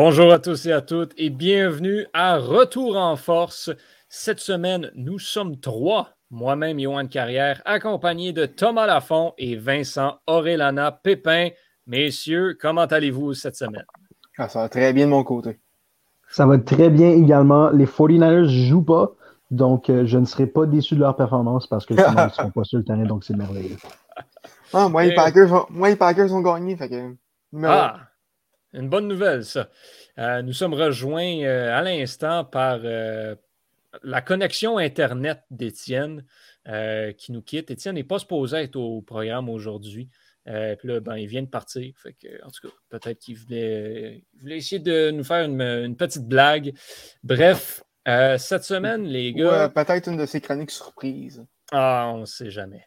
Bonjour à tous et à toutes et bienvenue à Retour en force. Cette semaine, nous sommes trois, moi-même Johan Carrière, accompagné de Thomas Lafont et Vincent Aurelana Pépin. Messieurs, comment allez-vous cette semaine? Ah, ça va très bien de mon côté. Ça va très bien également. Les 49ers ne jouent pas, donc euh, je ne serai pas déçu de leur performance parce que sinon, ils ne seront pas sur le terrain, donc c'est merveilleux. Ah, moi, les Packers, moi, les Packers ont gagné. Fait que, ah, une bonne nouvelle, ça. Euh, nous sommes rejoints euh, à l'instant par euh, la connexion Internet d'Étienne qui nous quitte. Étienne n'est pas supposé être au programme aujourd'hui. puis là, ben, il vient de partir. Fait que, en tout cas, peut-être qu'il voulait, essayer de nous faire une, petite blague. Bref, cette semaine, les gars. peut-être une de ces chroniques surprises. Ah, on ne sait jamais.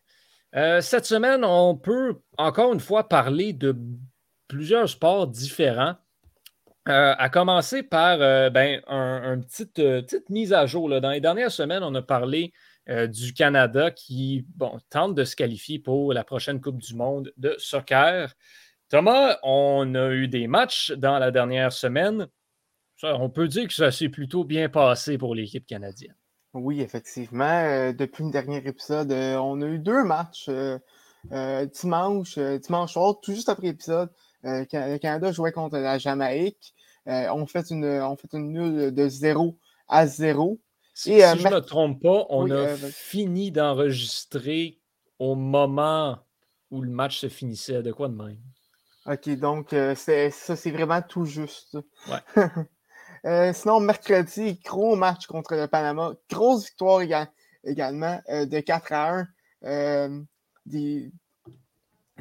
cette semaine, on peut encore une fois parler de plusieurs sports différents. Euh, à commencer par euh, ben, petite, euh, petite, mise à jour. Dans les dernières semaines, on a parlé du Canada qui tente de se qualifier pour la prochaine Coupe du Monde de soccer. Thomas, on a eu des matchs dans la dernière semaine. on peut dire que ça s'est plutôt bien passé pour l'équipe canadienne. Oui, effectivement. depuis le dernier épisode, on a eu deux matchs dimanche, dimanche soir, tout juste après l'épisode. Euh, le Canada jouait contre la Jamaïque. Euh, on, fait une, on fait une nulle de 0 à 0. Si, euh, je ne me trompe pas, on a fini d'enregistrer au moment où le match se finissait. De quoi de même? OK, donc ça, c'est vraiment tout juste. sinon, mercredi, gros match contre le Panama. Grosse victoire également de 4 à 1. des,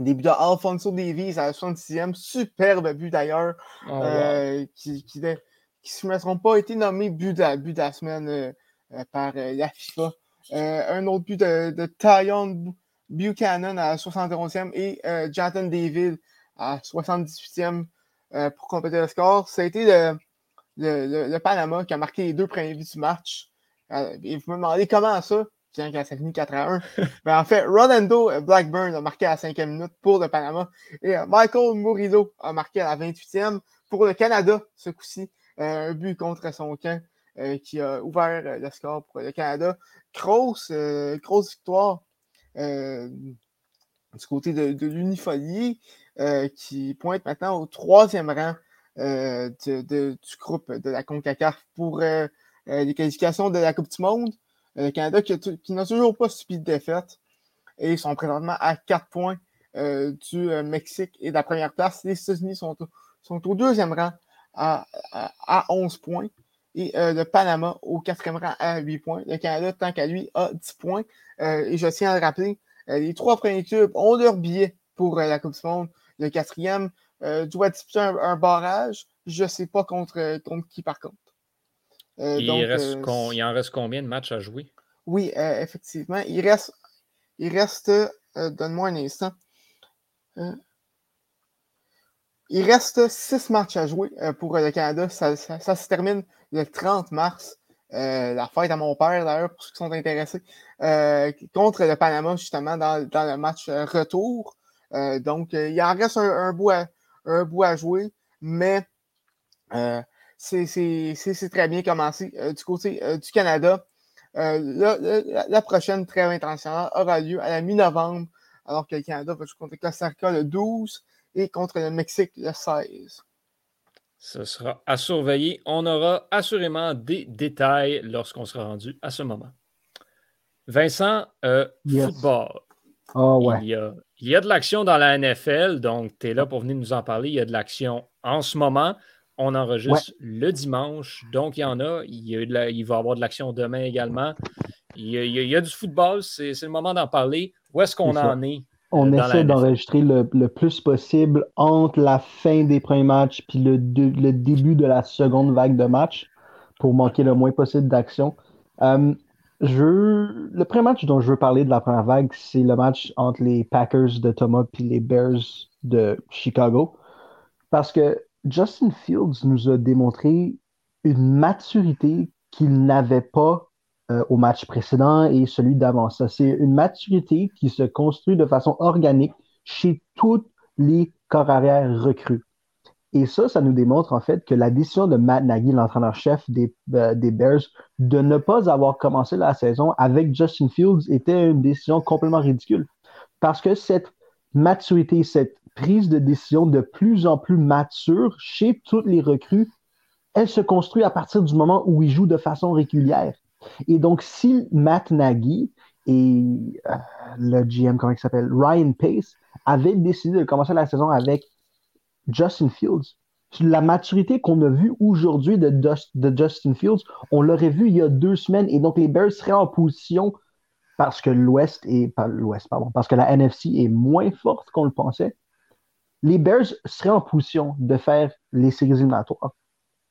Début d'Alfonso Davies à la 66e, superbe but d'ailleurs, oh, euh, qui, qui, si je ne me trompe pas, a été nommé but de, but de la semaine euh, euh, par la FIFA. un autre but de, de Tyon Buchanan à la 71e et Jonathan David à 78e pour compléter le score. Ça a été le, le, le, Panama qui a marqué les deux premiers buts du match. et vous me demandez comment ça? Tiens, quand ça finit 4 à 1. Mais en fait, Rolando Blackburn a marqué à la cinquième minute pour le Panama et euh, Michael Murillo a marqué à la 28e pour le Canada, ce coup-ci. Euh, un but contre son camp euh, qui a ouvert le score pour le Canada. Grosse, grosse victoire du côté de, de l'Unifolie qui pointe maintenant au troisième rang du groupe de la CONCACAF pour les qualifications de la Coupe du Monde. Le euh, Canada qui, n'a toujours pas subi de défaite et ils sont présentement à 4 points euh, du euh, Mexique et de la première place. Les États-Unis sont, sont, au deuxième rang à, à, 11 points et le Panama au quatrième rang à 8 points. Le Canada, tant qu'à lui, a 10 points. et je tiens à le rappeler, les trois premiers clubs ont leur billet pour la Coupe du Monde. Le quatrième doit disputer un, barrage. Je ne sais pas contre, contre qui par contre. Euh, il, reste euh, il en reste combien de matchs à jouer? Oui, euh, effectivement. Il reste, il reste donne-moi un instant. il reste six matchs à jouer pour le Canada. Ça, se termine le 30 mars. la fête à mon père, d'ailleurs, pour ceux qui sont intéressés, contre le Panama, justement, dans, le match retour. donc, il en reste un, bout, à, un bout à jouer, mais c'est très bien commencé. Euh, du côté euh, du Canada, euh, la, prochaine trêve internationale aura lieu à la mi-novembre, alors que le Canada va jouer contre le Costa Rica le 12 et contre le Mexique le 16. Ce sera à surveiller. On aura assurément des détails lorsqu'on sera rendu à ce moment. Vincent, football. Oh, ouais. il, y a, il y a de l'action dans la NFL, donc tu es là pour venir nous en parler. Il y a de l'action en ce moment. On enregistre le dimanche, donc il y en a. Il, il va y avoir de l'action demain également. Il y a, du football, c'est le moment d'en parler. Où est-ce qu'on en est? On essaie d'enregistrer le, plus possible entre la fin des premiers matchs et le, le, début de la seconde vague de match pour manquer le moins possible d'action. Euh, le premier match dont je veux parler de la première vague, c'est le match entre les Packers de Thomas et les Bears de Chicago. Parce que Justin Fields nous a démontré une maturité qu'il n'avait pas euh, au match précédent et celui d'avant. Ça, c'est une maturité qui se construit de façon organique chez tous les corps arrière recrues. Et ça, ça nous démontre en fait que la décision de Matt Nagy, l'entraîneur-chef des, euh, des, Bears, de ne pas avoir commencé la saison avec Justin Fields était une décision complètement ridicule. Parce que cette maturité, cette prise de décision de plus en plus mature chez toutes les recrues, elle se construit à partir du moment où ils jouent de façon régulière. Et donc, si Matt Nagy et euh, le GM, comment il s'appelle, Ryan Pace, avaient décidé de commencer la saison avec Justin Fields, la maturité qu'on a vue aujourd'hui de, Justin Fields, on l'aurait vu il y a deux semaines. Et donc, les Bears seraient en position, parce que l'Ouest est, pas l'Ouest, pardon, parce que la NFC est moins forte qu'on le pensait, les Bears seraient en position de faire les séries éliminatoires.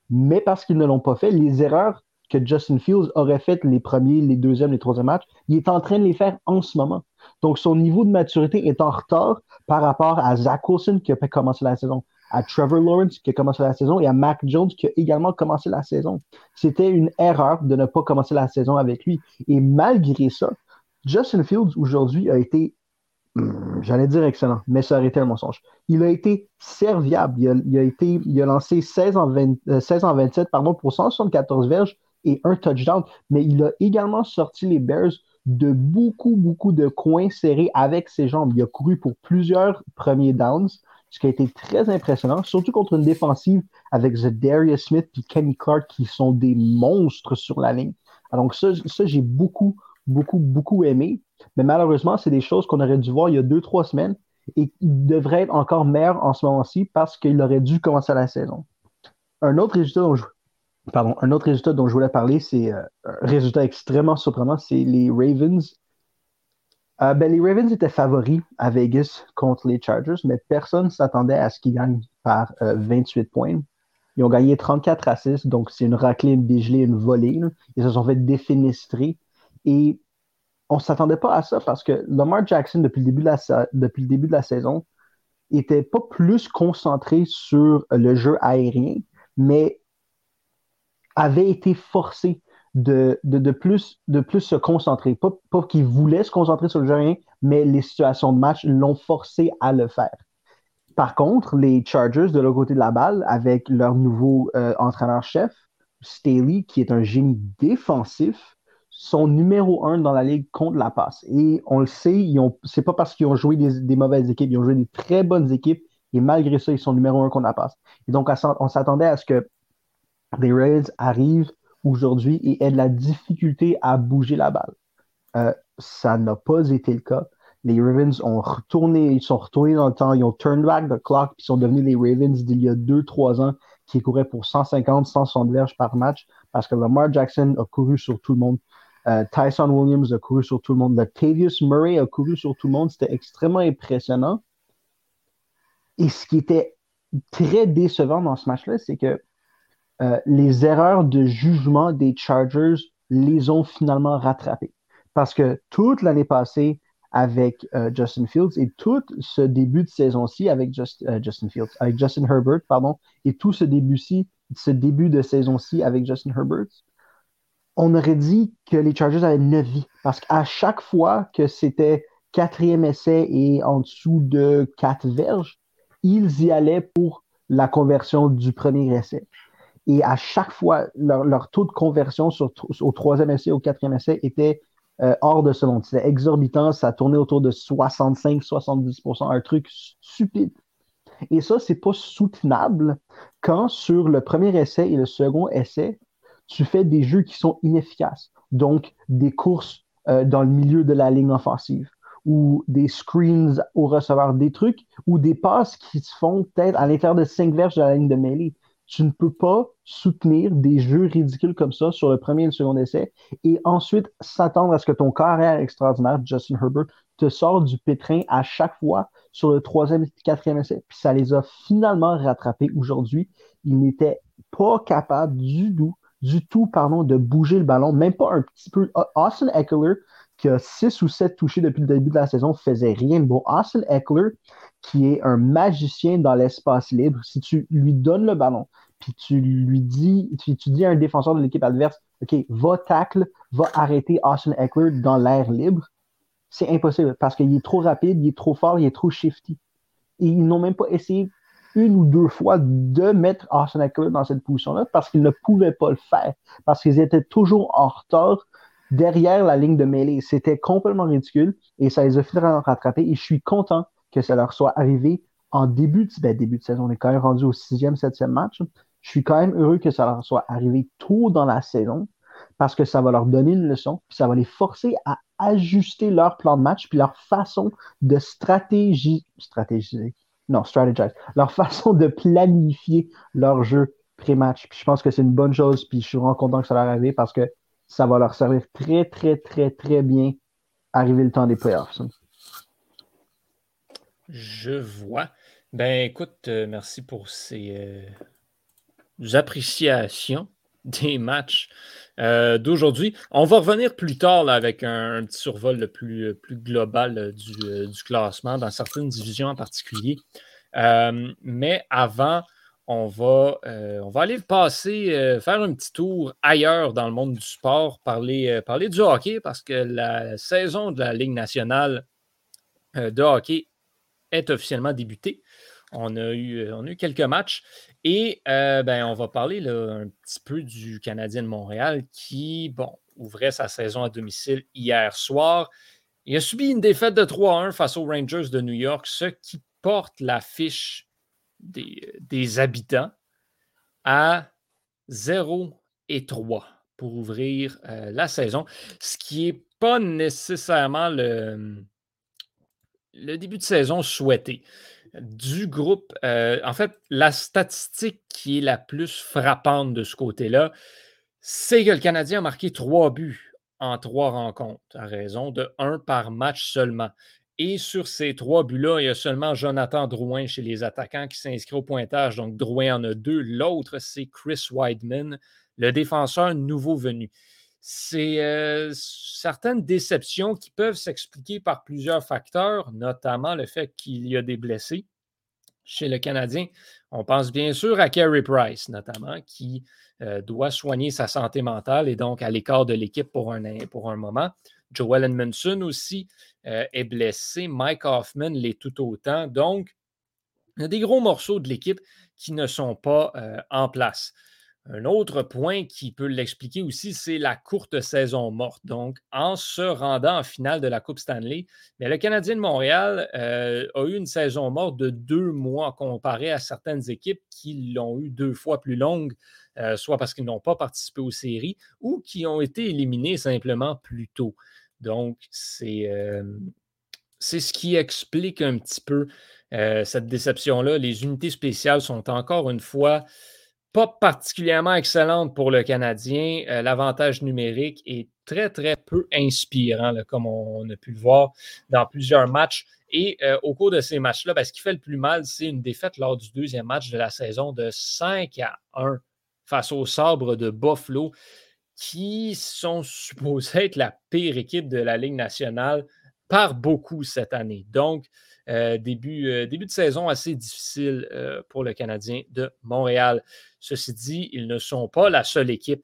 Mais parce qu'ils ne l'ont pas fait, les erreurs que Justin Fields aurait faites les premiers, les deuxièmes, les troisièmes matchs, il est en train de les faire en ce moment. Donc, son niveau de maturité est en retard par rapport à Zach Wilson qui a commencé la saison, à Trevor Lawrence qui a commencé la saison et à Mac Jones qui a également commencé la saison. C'était une erreur de ne pas commencer la saison avec lui. Et malgré ça, Justin Fields aujourd'hui a été j'allais dire excellent, mais ça aurait été un mensonge. Il a été serviable. Il a, été, il a lancé 16 en, 16 euh, en 27 pardon, pour 174 verges et un touchdown, mais il a également sorti les Bears de beaucoup, beaucoup de coins serrés avec ses jambes. Il a couru pour plusieurs premiers downs, ce qui a été très impressionnant, surtout contre une défensive avec Darius Smith et Kenny Clark qui sont des monstres sur la ligne. Donc ça, ça j'ai beaucoup, beaucoup, beaucoup aimé. Mais malheureusement, c'est des choses qu'on aurait dû voir il y a deux, trois semaines et qui devraient être encore meilleurs en ce moment-ci parce qu'il aurait dû commencer la saison. Un autre résultat dont je, pardon, un autre résultat dont je voulais parler, c'est euh, un résultat extrêmement surprenant, c'est les Ravens. Euh, ben, les Ravens étaient favoris à Vegas contre les Chargers, mais personne ne s'attendait à ce qu'ils gagnent par 28 euh, points. Ils ont gagné 34 à 6, donc c'est une raclée, une dégelée, une volée. Ils se sont fait défenestrer. Et on ne s'attendait pas à ça parce que Lamar Jackson, depuis le début de la, saison, était pas plus concentré sur le jeu aérien, mais avait été forcé de, de, plus, de plus se concentrer. Pas, pas qu'il voulait se concentrer sur le jeu aérien, mais les situations de match l'ont forcé à le faire. Par contre, les Chargers, de l'autre côté de la balle, avec leur nouveau euh, entraîneur-chef, Staley, qui est un génie défensif, sont numéro un dans la ligue contre la passe. Et on le sait, c'est pas parce qu'ils ont joué des, mauvaises équipes, ils ont joué des très bonnes équipes, et malgré ça, ils sont numéro un contre la passe. Et donc, on s'attendait à ce que les Ravens arrivent aujourd'hui et aient de la difficulté à bouger la balle. Euh, ça n'a pas été le cas. Les Ravens ont retourné, ils sont retournés dans le temps, ils ont turned back the clock, puis ils sont devenus les Ravens d'il y a deux, trois ans qui couraient pour 150, 160 verges par match parce que Lamar Jackson a couru sur tout le monde. Euh, Tyson Williams a couru sur tout le monde. Latavius Murray a couru sur tout le monde. C'était extrêmement impressionnant. Et ce qui était très décevant dans ce match-là, c'est que euh, les erreurs de jugement des Chargers les ont finalement rattrapés. Parce que toute l'année passée, avec euh, Justin Fields et tout ce début de saison-ci avec Justin Fields, avec Justin Herbert, pardon, et tout ce début-ci, ce début de saison-ci avec Justin Herbert, on aurait dit que les Chargers avaient 9 vies. Parce qu'à chaque fois que c'était quatrième essai et en dessous de 4 verges, ils y allaient pour la conversion du premier essai. Et à chaque fois, leur, taux de conversion au troisième essai, au quatrième essai était euh, hors de ce monde. C'était exorbitant, ça tournait autour de 65-70%, un truc stupide. Et ça, c'est pas soutenable quand sur le premier essai et le second essai, tu fais des jeux qui sont inefficaces. Donc, des courses euh, dans le milieu de la ligne offensive ou des screens au receveur, des trucs ou des passes qui se font peut-être à l'intérieur de 5 verges de la ligne de mêlée. Tu ne peux pas soutenir des jeux ridicules comme ça sur le premier et le second essai et ensuite s'attendre à ce que ton carrière extraordinaire, Justin Herbert, te sorte du pétrin à chaque fois sur le troisième et quatrième essai. Puis ça les a finalement rattrapés aujourd'hui. Ils n'étaient pas capables du tout du tout, pardon, de bouger le ballon, même pas un petit peu. Austin Eckler, qui a 6 ou 7 touchés depuis le début de la saison, faisait rien de beau. Austin Eckler, qui est un magicien dans l'espace libre, si tu lui donnes le ballon, puis tu lui dis, tu, tu dis à un défenseur de l'équipe adverse, OK, va tackle, va arrêter Austin Eckler dans l'air libre, c'est impossible parce qu'il est trop rapide, il est trop fort, il est trop shifty. Et ils n'ont même pas essayé une ou deux fois de mettre Eckler dans cette position-là parce qu'ils ne pouvaient pas le faire, parce qu'ils étaient toujours en retard derrière la ligne de mêlée. C'était complètement ridicule et ça les a finalement rattrapés. Et je suis content que ça leur soit arrivé en début de, ben, début de saison. On est quand même rendu au sixième, septième match. Je suis quand même heureux que ça leur soit arrivé tôt dans la saison parce que ça va leur donner une leçon, puis ça va les forcer à ajuster leur plan de match, puis leur façon de stratégie, stratégiser, non, strategize, leur façon de planifier leur jeu pré-match. Puis je pense que c'est une bonne chose, puis je suis vraiment content que ça leur arrive parce que ça va leur servir très, très, très, très bien arriver le temps des playoffs. Je vois. Ben écoute, euh, merci pour ces euh, appréciations des matchs euh, d'aujourd'hui. On va revenir plus tard avec un, petit survol le plus, global du, du, classement dans certaines divisions en particulier. mais avant, on va, euh, on va aller passer, euh, faire un petit tour ailleurs dans le monde du sport, parler, euh, parler du hockey, parce que la saison de la Ligue nationale de hockey est officiellement débutée. On a eu, on a eu quelques matchs et ben, on va parler un petit peu du Canadien de Montréal qui, bon, ouvrait sa saison à domicile hier soir. Il a subi une défaite de 3-1 face aux Rangers de New York, ce qui porte l'affiche des, habitants à 0 et 3 pour ouvrir euh, la saison, ce qui n'est pas nécessairement le, le début de saison souhaité. Du groupe, euh, en fait, la statistique qui est la plus frappante de ce côté-là, c'est que le Canadien a marqué trois buts en trois rencontres, à raison de un par match seulement. Et sur ces trois buts-là, il y a seulement Jonathan Drouin chez les attaquants qui s'inscrit au pointage. Donc, Drouin en a deux. L'autre, c'est Chris Weidman, le défenseur nouveau venu. C'est euh, certaines déceptions qui peuvent s'expliquer par plusieurs facteurs, notamment le fait qu'il y a des blessés chez le Canadien. On pense bien sûr à Carey Price, notamment, qui euh, doit soigner sa santé mentale et donc à l'écart de l'équipe pour un, pour un moment. Joel Edmondson aussi euh, est blessé. Mike Hoffman l'est tout autant. Donc, il y a des gros morceaux de l'équipe qui ne sont pas en place. Un autre point qui peut l'expliquer aussi, c'est la courte saison morte. Donc, en se rendant en finale de la Coupe Stanley, mais le Canadien de Montréal euh, a eu une saison morte de deux mois comparé à certaines équipes qui l'ont eu deux fois plus longue, soit parce qu'ils n'ont pas participé aux séries ou qui ont été éliminés simplement plus tôt. Donc, c'est ce qui explique un petit peu cette déception-là. Les unités spéciales sont encore une fois pas particulièrement excellentes pour le Canadien. L'avantage numérique est très, très peu inspirant, comme on, a pu le voir dans plusieurs matchs. Et au cours de ces matchs-là, ben, ce qui fait le plus mal, c'est une défaite lors du deuxième match de la saison de 5 à 1 face au sabre de Buffalo qui sont supposés être la pire équipe de la Ligue nationale par beaucoup cette année. Donc, euh, début, euh, début de saison assez difficile euh, pour le Canadien de Montréal. Ceci dit, ils ne sont pas la seule équipe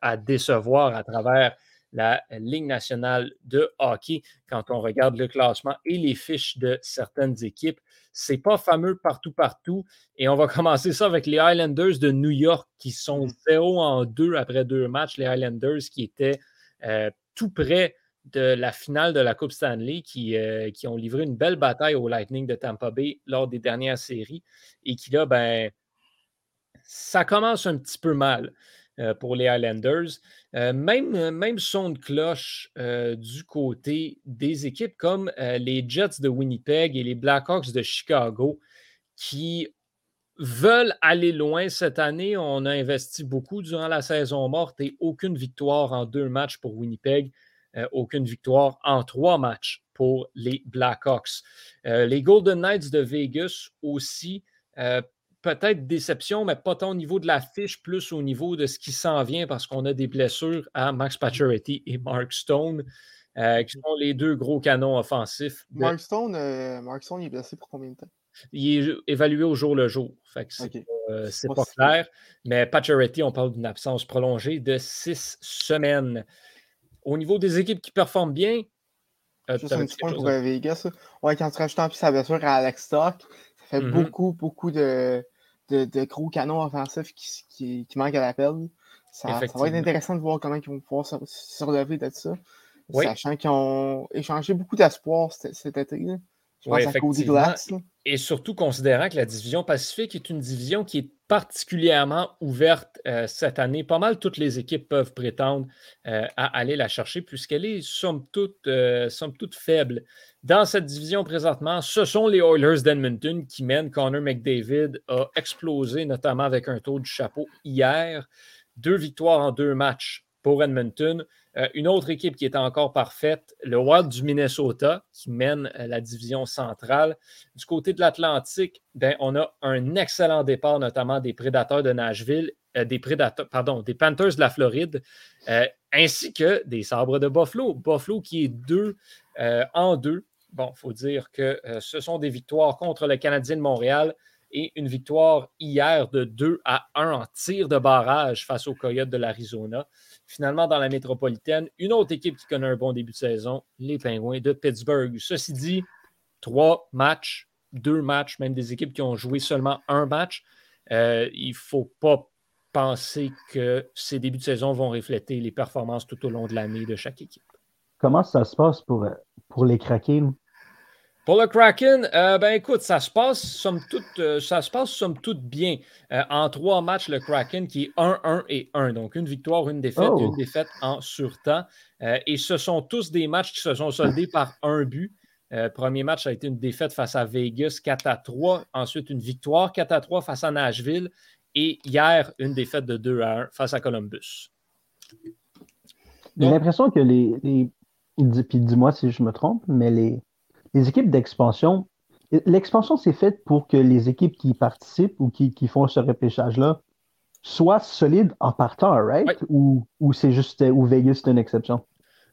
à décevoir à travers la Ligue nationale de hockey quand on regarde le classement et les fiches de certaines équipes. C'est pas fameux partout, partout. Et on va commencer ça avec les Highlanders de New York qui sont 0 mm. en 2 après deux matchs. Les Highlanders qui étaient euh, tout près de la finale de la Coupe Stanley, qui, euh, qui, ont livré une belle bataille au Lightning de Tampa Bay lors des dernières séries et qui là, ben, ça commence un petit peu mal. Euh, pour les Highlanders. Euh, même, euh, même son de cloche du côté des équipes comme les Jets de Winnipeg et les Blackhawks de Chicago qui veulent aller loin cette année. On a investi beaucoup durant la saison morte et aucune victoire en deux matchs pour Winnipeg, aucune victoire en trois matchs pour les Blackhawks. les Golden Knights de Vegas aussi peut-être déception, mais pas tant au niveau de la fiche, plus au niveau de ce qui s'en vient parce qu'on a des blessures à Max Pacioretty et Mark Stone, euh, qui sont les deux gros canons offensifs. Mark, Stone, euh, Mark Stone est blessé pour combien de temps? il est évalué au jour le jour. Fait que c'est pas, clair. Mais Pacioretty, on parle d'une absence prolongée de six semaines. Au niveau des équipes qui performent bien, Juste un petit point pour Vegas. Ouais, quand tu rajoutes en plus sa blessure à Alex Stock, ça fait mm-hmm. beaucoup, beaucoup de, de, de, gros canons offensifs qui, qui, qui manquent à l'appel. Ça, va être intéressant de voir comment ils vont pouvoir se, relever de ça. Sachant qu'ils ont échangé beaucoup d'espoir cet, été. Je pense à Cody Glass. Et surtout considérant que la division Pacifique est une division qui est particulièrement ouverte euh, cette année. Pas mal toutes les équipes peuvent prétendre euh, à aller la chercher puisqu'elle est somme toute, euh, somme toute faible. Dans cette division présentement, ce sont les Oilers d'Edmonton qui mènent. Connor McDavid a explosé, notamment avec un tour du chapeau hier. Deux victoires en deux matchs pour Edmonton. Euh, une autre équipe qui est encore parfaite, le Wild du Minnesota, qui mène euh, la division centrale. Du côté de l'Atlantique, ben, on a un excellent départ, notamment des Prédateurs de Nashville, euh, des Panthers de la Floride, ainsi que des Sabres de Buffalo. Buffalo qui est deux en deux. Bon, il faut dire que ce sont des victoires contre le Canadien de Montréal et une victoire hier de 2 à 1 en tir de barrage face aux Coyotes de l'Arizona. Finalement, dans la métropolitaine, une autre équipe qui connaît un bon début de saison, les Pingouins de Pittsburgh. Ceci dit, trois matchs, deux matchs, même des équipes qui ont joué seulement un match. Euh, il ne faut pas penser que ces débuts de saison vont refléter les performances tout au long de l'année de chaque équipe. Comment ça se passe pour, pour les Kraken? Pour le Kraken, euh, ben écoute, ça se passe somme toute, euh, ça se passe somme toute bien. Euh, en trois matchs, le Kraken qui est 1-1 et 1. Donc une victoire, une défaite, une oh. défaite en surtemps. et ce sont tous des matchs qui se sont soldés par un but. premier match a été une défaite face à Vegas 4 à 3. Ensuite, une victoire 4 à 3 face à Nashville. Et hier, une défaite de 2 à 1 face à Columbus. J'ai l'impression que les. les... Puis dis-moi si je me trompe, mais les, les équipes d'expansion, l'expansion, c'est fait pour que les équipes qui participent ou qui, font ce repêchage-là soient solides en partant, right? Ou, c'est juste, ou Vegas, c'est une exception?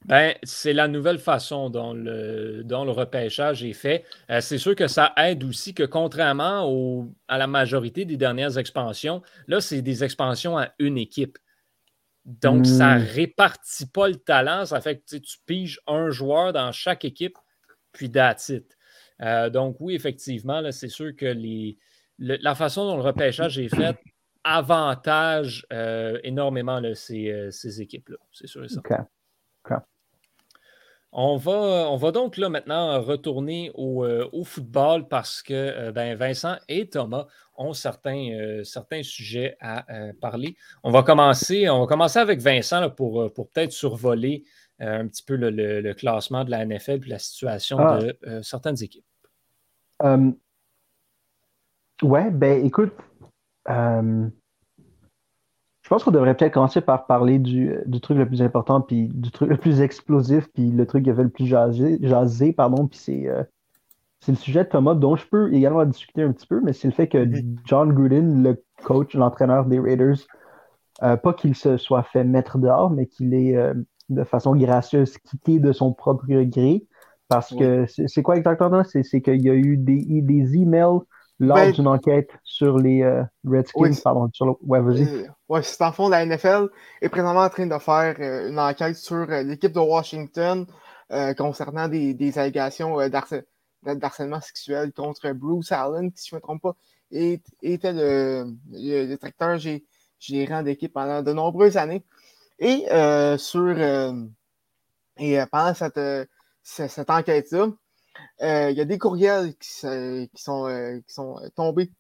Ben, c'est la nouvelle façon dont le, dont le repêchage est fait. Euh, c'est sûr que ça aide aussi que contrairement à la majorité des dernières expansions, là, c'est des expansions à une équipe. Donc, ça ne hmm. répartit pas le talent. Ça fait que tu piges un joueur dans chaque équipe puis that's euh, donc, oui, effectivement, c'est sûr que les, la façon dont le repêchage est fait avantage euh, énormément euh, ces, équipes-là. C'est sûr et certain. On va, on va donc là maintenant retourner au, football parce que ben, Vincent et Thomas ont certains, certains sujets à parler. On va commencer, on va commencer avec Vincent pour, pour peut-être survoler euh, un petit peu le, classement de la NFL et la situation ah. de euh, certaines équipes. Euh, ouais, ben écoute, je pense qu'on devrait peut-être commencer par parler du, truc le plus important, puis du truc le plus explosif, puis le truc qui a fait le plus jaser, pardon, puis c'est c'est le sujet de Thomas dont je peux également discuter un petit peu, mais c'est le fait que mm-hmm. John Gruden, le coach, l'entraîneur des Raiders, pas qu'il se soit fait mettre dehors, mais qu'il est de façon gracieuse quitté de son propre gré. Parce que c'est quoi exactement? C'est qu'il y a eu des, des emails lors ben, d'une enquête sur les euh, Redskins. Pardon, sur le... Ouais, vas-y. Euh, ouais, c'est en fond, la NFL est présentement en train de faire euh, une enquête sur l'équipe de Washington concernant des, des allégations d'harcèlement sexuel contre Bruce Allen, qui, si je ne me trompe pas, était le, le directeur gérant d'équipe pendant de nombreuses années. Et euh, sur euh, et euh, pendant cette, cette enquête-là, il y a des courriels qui, qui sont, qui sont tombés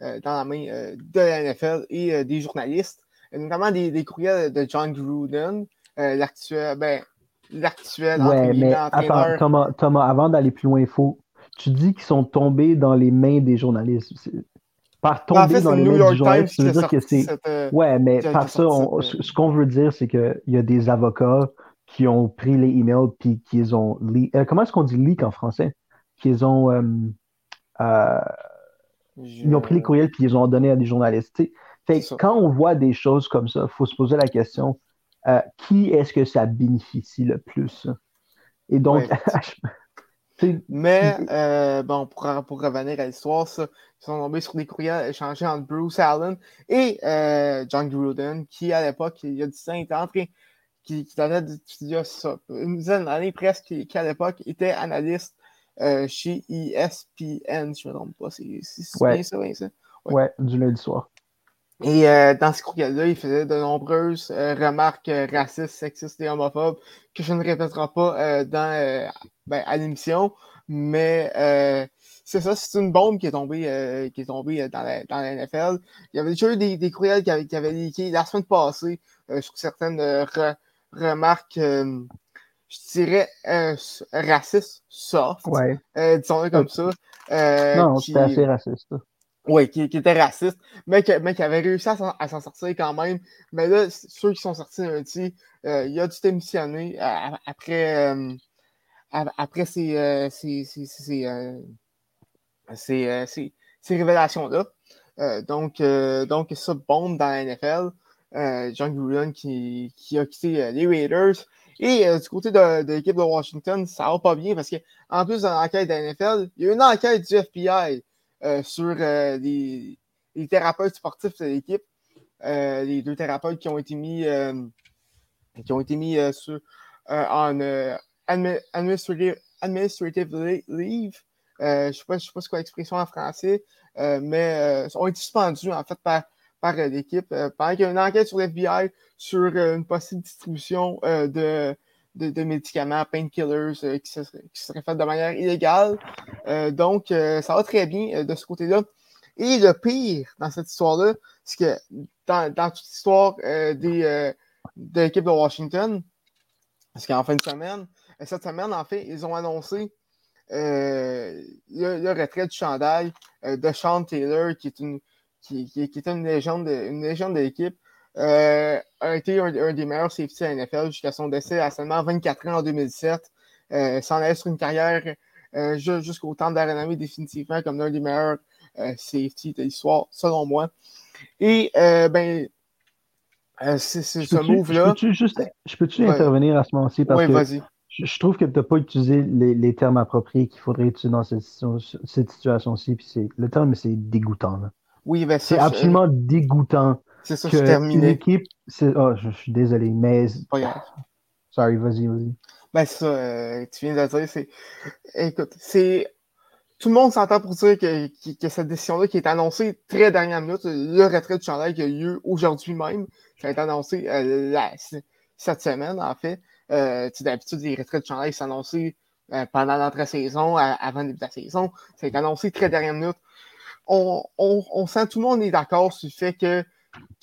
dans la main de la NFL et des journalistes, notamment des, des, courriels de John Gruden, l'actuel, ben, l'actuel ouais, mais attends, Thomas, Thomas, avant d'aller plus loin, il faut. Tu dis qu'ils sont tombés dans les mains des journalistes par tomber dans les mains du journaliste, ça veut dire que c'est. Euh, ouais, mais par ça, ce qu'on veut dire, c'est qu'il y a des avocats qui ont pris les emails puis qu'ils ont. Euh, comment est-ce qu'on dit leak en français? Qu'ils ont. Euh, ils ont pris les courriels puis ils ont donné à des journalistes. Fait quand on voit des choses comme ça, il faut se poser la question qui est-ce que ça bénéficie le plus? Et donc, Mais, euh, bon, pour, pour, revenir à l'histoire, ça, ils sont tombés sur des courriels échangés entre Bruce Allen et euh, John Gruden, qui, à l'époque, il y a 10 ans, était entré, qui, qui datait une dizaine d'années presque, qui, à l'époque était analyste euh, chez ESPN, je ne me trompe pas. C'est ouais. bien ça, bien ça? Ouais. ouais, du lundi soir. Et euh, dans ce courriel-là, il faisait de nombreuses euh, remarques euh, racistes, sexistes et homophobes que je ne répéterai pas dans, ben, à l'émission. Mais c'est ça, c'est une bombe qui est tombée, qui est tombée dans, la, dans la NFL. Il y avait déjà eu des, des courriels qui avaient, qui avaient leaké la semaine passée sur certaines remarques, je dirais, racistes, soft. Ouais. disons-le comme ça. non, c'était assez raciste. Oui, qui, était raciste, mais, qui avait réussi à s'en sortir quand même. Mais là, ceux qui sont sortis lundi, euh, il a dû démissionner après, euh, après ces, euh, ces, ces, ces, ces révélations-là. donc, donc, ça bombe dans la NFL. John Gruden qui, qui a quitté les Raiders. Et du côté de, de l'équipe de Washington, ça va pas bien parce qu'en plus de l'enquête de la NFL, il y a une enquête du FBI euh, sur euh, les, thérapeutes sportifs de l'équipe. Euh, les deux thérapeutes qui ont été mis, qui ont été mis en administrative, leave. je ne sais, pas, sais pas ce qu'est l'expression en français, mais ont été suspendus en fait par, par l'équipe pendant qu'il y a une enquête sur l'FBI sur une possible distribution de, de, médicaments, painkillers euh, qui, seraient faits de manière illégale. Euh, donc, euh, ça va très bien de ce côté-là. Et le pire dans cette histoire-là, c'est que dans, toute l'histoire des, de l'équipe de Washington, parce qu'en fin de semaine, cette semaine, en fait, ils ont annoncé le, retrait du chandail de Sean Taylor, qui est une, qui, qui, qui une légende, une légende de l'équipe. Euh, a été un, des meilleurs safety à la NFL jusqu'à son décès à seulement 24 ans en 2007. Euh, s'en allait sur une carrière euh, jusqu'au temps de la renommée définitivement comme l'un des meilleurs euh, safety de l'histoire, selon moi. Et ben, c'est ce move-là. Je peux-tu intervenir à ce moment-ci? Parce que je, trouve que tu n'as pas utilisé les, termes appropriés qu'il faudrait utiliser dans cette, cette situation-ci. Le terme, c'est dégoûtant. Oui, ben c'est absolument dégoûtant c'est ça, je terminé. L'équipe, oh, je, suis désolé, mais. Pas grave. Sorry, vas-y, vas-y. Ben, c'est ça, euh, tu viens de dire, c'est. Écoute, c'est. Tout le monde s'entend pour dire que, que, cette décision-là qui est annoncée très dernière minute, le retrait du chandail qui a eu lieu aujourd'hui même, ça a été annoncé euh, cette semaine, en fait. Euh, D'habitude, les retraits de chandail sont annoncés euh, pendant l'entrée-saison, avant le début de la saison. Ça a été annoncé très dernière minute. On, on, on sent, tout le monde est d'accord sur le fait que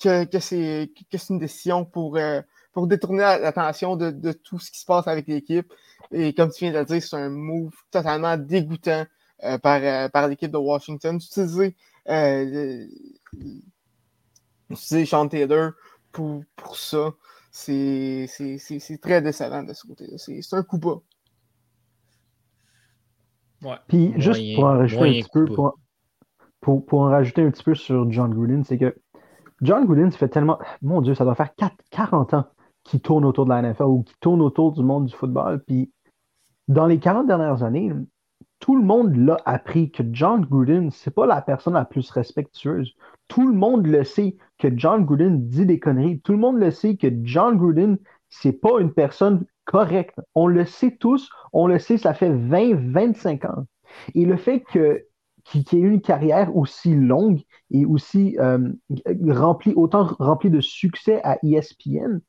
que, que c'est une décision pour, euh, pour détourner l'attention de, de, tout ce qui se passe avec l'équipe. Et comme tu viens de le dire, c'est un move totalement dégoûtant euh, par, euh, par l'équipe de Washington. Utiliser, utiliser Sean Taylor pour, pour ça, c'est très décevant de ce côté-là. C'est un coup bas. Ouais. Puis juste pour en rajouter un petit peu, pour, pour, pour, en rajouter un petit peu sur John Gruden, c'est que John Gruden, ça fait tellement. Mon Dieu, ça doit faire 40 ans qu'il tourne autour de la NFL ou qu'il tourne autour du monde du football. Puis, dans les 40 dernières années, tout le monde l'a appris que John Gruden, c'est pas la personne la plus respectueuse. Tout le monde le sait que John Gruden dit des conneries. Tout le monde le sait que John Gruden, c'est pas une personne correcte. On le sait tous. On le sait, ça fait 20, 25 ans. Et le fait que qui, a eu une carrière aussi longue et aussi euh, remplie, autant remplie de succès à ESPN,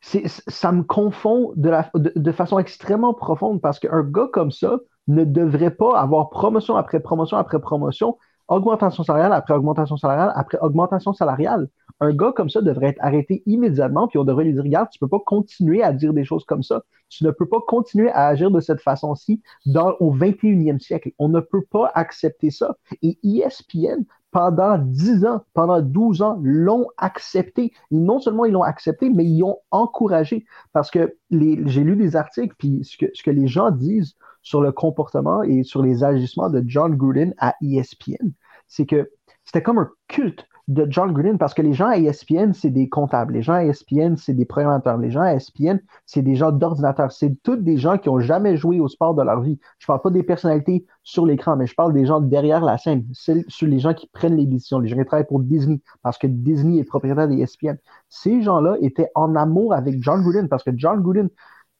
ça me confond de, de, façon extrêmement profonde parce qu'un gars comme ça ne devrait pas avoir promotion après promotion après promotion, augmentation salariale après augmentation salariale après augmentation salariale un gars comme ça devrait être arrêté immédiatement, puis on devrait lui dire, regarde, tu ne peux pas continuer à dire des choses comme ça. Tu ne peux pas continuer à agir de cette façon-ci au 21e siècle. On ne peut pas accepter ça. Et ESPN, pendant 10 ans, pendant 12 ans, l'ont accepté. non seulement ils l'ont accepté, mais ils l'ont encouragé. Parce que j'ai lu des articles, puis ce que, ce que les gens disent sur le comportement et sur les agissements de John Gruden à ESPN, c'est que c'était comme un culte de John Gruden parce que les gens à ESPN, c'est des comptables. Les gens à ESPN, c'est des programmateurs. Les gens à ESPN, c'est des gens d'ordinateur. C'est tous des gens qui n'ont jamais joué au sport de leur vie. Je parle pas des personnalités sur l'écran, mais je parle des gens derrière la scène. Sur les gens qui prennent les décisions. Les gens qui travaillent pour Disney parce que Disney est propriétaire d'ESPN. Ces gens-là étaient en amour avec John Gruden parce que John Gruden,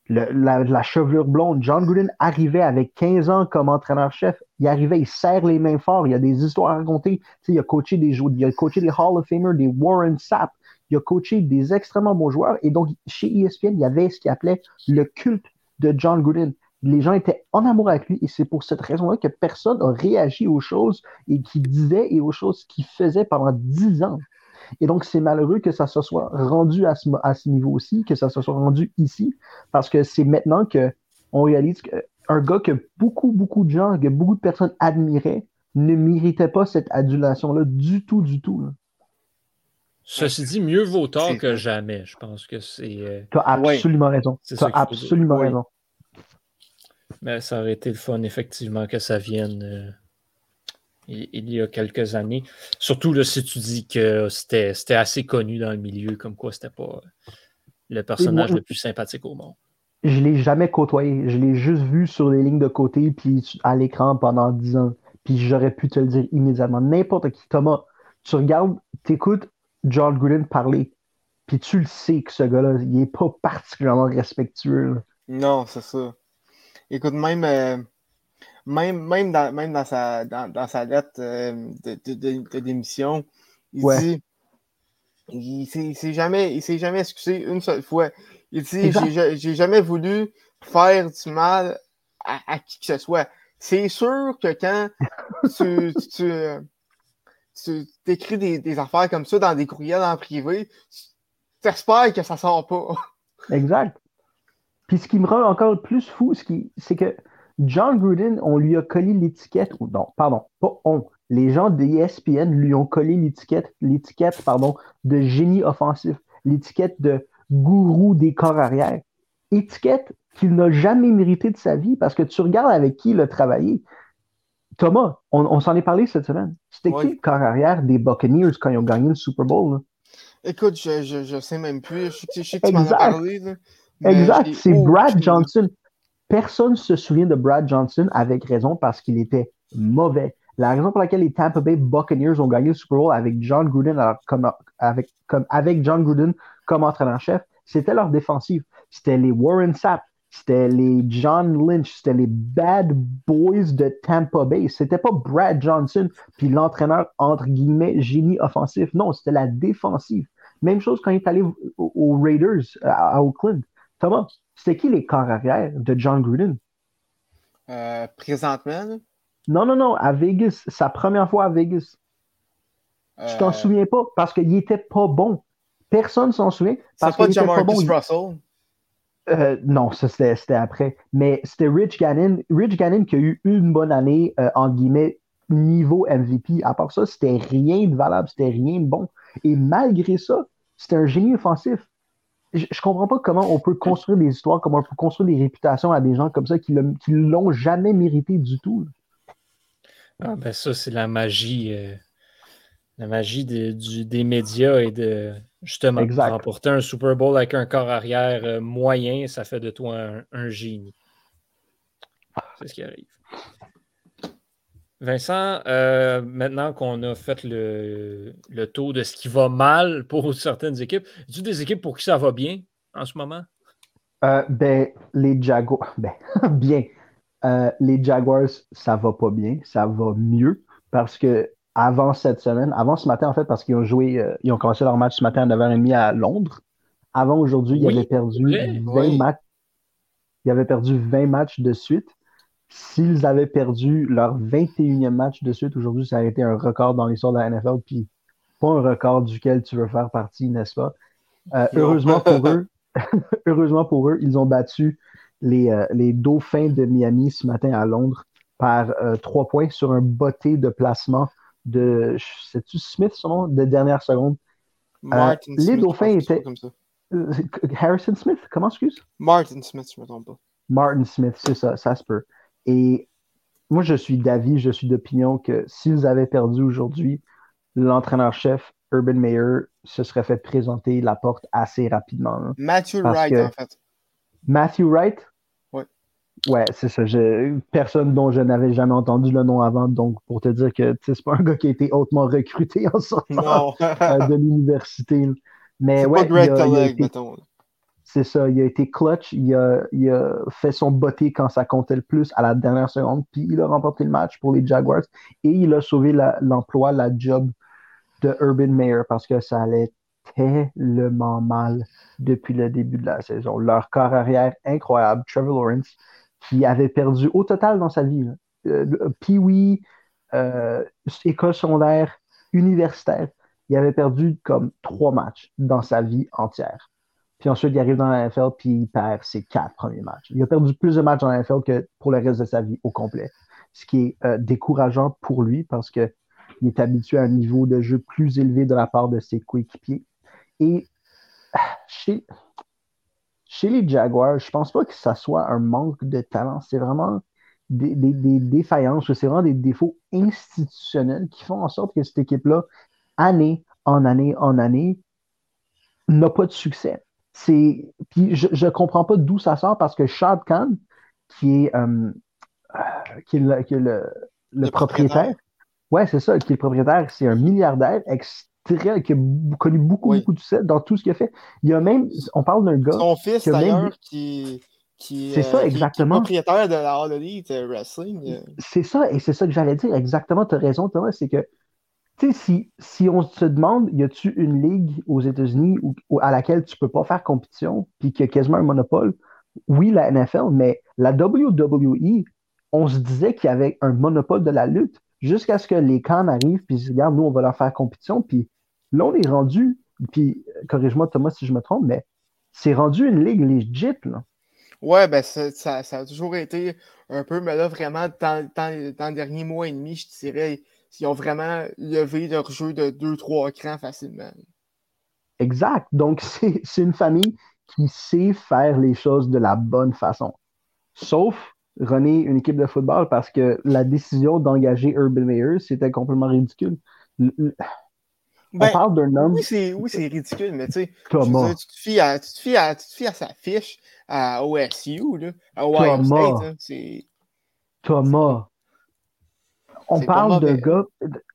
la, chevelure blonde. John Gruden arrivait avec 15 ans comme entraîneur-chef. Il arrivait, il serre les mains fort. Il y a des histoires à raconter. il a coaché des joueurs, il a coaché des Hall of Famers, des Warren Sapp. Il a coaché des extrêmement bons joueurs. Et donc, chez ESPN, il y avait ce qu'il appelait le culte de John Gruden. Les gens étaient en amour avec lui et c'est pour cette raison-là que personne n'a réagi aux choses et qui disait et aux choses qu'il faisait pendant 10 ans. Et donc, c'est malheureux que ça se soit rendu à ce, à ce niveau aussi, que ça se soit rendu ici, parce que c'est maintenant qu'on réalise qu'un gars que beaucoup, beaucoup de gens, que beaucoup de personnes admiraient, ne méritait pas cette adulation-là du tout, du tout. Ceci dit, mieux vaut tard que jamais. Je pense que c'est. Euh, tu as absolument raison. Tu as absolument raison. Mais ça aurait été le fun, effectivement, que ça vienne. Il, y a quelques années. Surtout là, si tu dis que c'était assez connu dans le milieu, comme quoi c'était pas le personnage le plus sympathique au monde. Je l'ai jamais côtoyé. Je l'ai juste vu sur les lignes de côté puis à l'écran pendant 10 ans. Puis j'aurais pu te le dire immédiatement. N'importe qui. Thomas, tu regardes, tu écoutes John Gruden parler. Puis tu le sais que ce gars-là, il n'est pas particulièrement respectueux. Non, c'est ça. Écoute, même. Euh, même, même, dans, même dans, sa, dans, dans sa lettre euh, de, de, de, démission, il dit il s'est jamais, jamais excusé une seule fois. Il dit J'ai jamais voulu faire du mal à, à, qui que ce soit. C'est sûr que quand tu, tu, tu, t'écris des, des, affaires comme ça dans des courriels en privé, tu espères que ça sort pas. Exact. Puis ce qui me rend encore plus fou, c'est que John Gruden, on lui a collé l'étiquette, ou non, pardon, pas on. Les gens de ESPN lui ont collé l'étiquette, l'étiquette, pardon, de génie offensif, l'étiquette de gourou des corps arrière. Étiquette qu'il n'a jamais mérité de sa vie parce que tu regardes avec qui il a travaillé. Thomas, on, s'en est parlé cette semaine. C'était qui le corps arrière des Buccaneers quand ils ont gagné le Super Bowl? Écoute, je, je, sais même plus. Je, sais que tu m'en as parlé. exact, c'est Brad Johnson. Personne ne se souvient de Brad Johnson avec raison parce qu'il était mauvais. La raison pour laquelle les Tampa Bay Buccaneers ont gagné le Super Bowl avec John Gruden, comme, avec, John Gruden comme entraîneur-chef, c'était leur défensive. C'était les Warren Sapp, c'était les John Lynch, c'était les Bad Boys de Tampa Bay. C'était pas Brad Johnson puis l'entraîneur entre guillemets génie offensif. Non, c'était la défensive. Même chose quand il est allé aux, Raiders à Oakland. Thomas, c'était qui les corps arrière de John Gruden? Euh, présentement? Non, non, non, à Vegas. Sa première fois à Vegas. Tu t'en euh, souviens pas parce qu'il était pas bon. Personne s'en souvient. C'est pas Jamarcus bon. Russell? Euh, non, ça c'était après. Mais c'était Rich Gannon. Rich Gannon qui a eu une bonne année, en guillemets, niveau MVP. À part ça, c'était rien de valable, c'était rien de bon. Et malgré ça, c'était un génie offensif je, ne comprends pas comment on peut construire des histoires, comment on peut construire des réputations à des gens comme ça qui ne l'ont jamais mérité du tout. Ah ben ça, c'est la magie. Euh, la magie des médias et de justement remporter un Super Bowl avec un corps arrière euh, moyen, ça fait de toi un génie. C'est ce qui arrive. Vincent, euh, maintenant qu'on a fait le, le, tour de ce qui va mal pour certaines équipes, as-tu des équipes pour qui ça va bien en ce moment? Euh, ben, les Jaguars, ben, bien. Euh, les Jaguars, ça va pas bien, ça va mieux parce que avant cette semaine, avant ce matin en fait, parce qu'ils ont joué, ils ont commencé leur match ce matin à 9h30 à Londres. Avant aujourd'hui, ils avaient perdu 20 matchs. Ils avaient perdu 20 matchs de suite. S'ils avaient perdu leur 21e match de suite aujourd'hui, ça aurait été un record dans l'histoire de la NFL, puis pas un record duquel tu veux faire partie, n'est-ce pas? Euh, heureusement pour eux, heureusement pour eux, ils ont battu les, euh, les, Dauphins de Miami ce matin à Londres par euh, trois points sur un botté de placement de, c'est-tu Smith son nom, de dernière seconde? les Dauphins étaient. Harrison Smith, comment excuse? Martin Smith, je ne me trompe pas. Martin Smith, c'est ça, ça se peut. Et moi, je suis d'avis, je suis d'opinion que s'ils avaient perdu aujourd'hui, l'entraîneur-chef Urban Meyer se serait fait présenter la porte assez rapidement. Matthew Wright, en fait. Matthew Wright? Ouais. Ouais, c'est ça. Personne dont je n'avais jamais entendu le nom avant, donc pour te dire que c'est pas un gars qui a été hautement recruté en sortant euh, de l'université. Mais ouais. Pas Greg mettons. C'est ça, il a été clutch, il a, fait son botté quand ça comptait le plus à la dernière seconde, puis il a remporté le match pour les Jaguars et il a sauvé l'emploi, la, job de Urban Meyer parce que ça allait tellement mal depuis le début de la saison. Leur corps arrière incroyable, Trevor Lawrence, qui avait perdu au total dans sa vie, euh, Pee-Wee, euh, école secondaire, universitaire, il avait perdu comme trois matchs dans sa vie entière. Puis ensuite, il arrive dans la NFL, puis il perd ses quatre premiers matchs. Il a perdu plus de matchs dans la NFL que pour le reste de sa vie au complet. Ce qui est euh, décourageant pour lui parce qu'il est habitué à un niveau de jeu plus élevé de la part de ses coéquipiers. Et chez, chez les Jaguars, je pense pas que ça soit un manque de talent. C'est vraiment des, des, des défaillances, c'est vraiment des défauts institutionnels qui font en sorte que cette équipe-là, année en année en année, n'a pas de succès c'est. Puis je ne comprends pas d'où ça sort parce que Shad Khan, qui est, euh, qui est, le, qui est le, le, propriétaire, ouais, c'est ça, qui est le propriétaire, c'est un milliardaire extrait, qui a connu beaucoup, beaucoup de succès dans tout ce qu'il a fait. Il y a même, on parle d'un gars. Son fils, d'ailleurs, qui. Qui, c'est ça, exactement. Qui est propriétaire de la All Elite Wrestling. C'est ça, et c'est ça que j'allais dire. Exactement, tu as raison, Thomas. C'est que si, si on se demande, y a-tu une ligue aux États-Unis à laquelle tu peux pas faire compétition, puis qu'il y a quasiment un monopole, oui, la NFL, mais la WWE, on se disait qu'il y avait un monopole de la lutte jusqu'à ce que les Cannes arrivent, puis regarde, nous, on va leur faire compétition, puis là, on est rendu, puis corrige-moi, Thomas, si je me trompe, mais c'est rendu une ligue legit, là. Ouais, ben ça, a toujours été un peu, mais là, vraiment, dans, dans, dans le dernier mois et demi, je dirais, ils ont vraiment levé leur jeu de 2-3 crans facilement. Exact. Donc, c'est une famille qui sait faire les choses de la bonne façon. Sauf René, une équipe de football, parce que la décision d'engager Urban Meyer, c'était complètement ridicule. on ben, parle d'un homme. Oui, c'est ridicule, mais tu sais, tu, te fies à, tu, te fies à, tu te fies à sa fiche à OSU, là, à Ohio Thomas. State. Thomas, on parle d'un gars,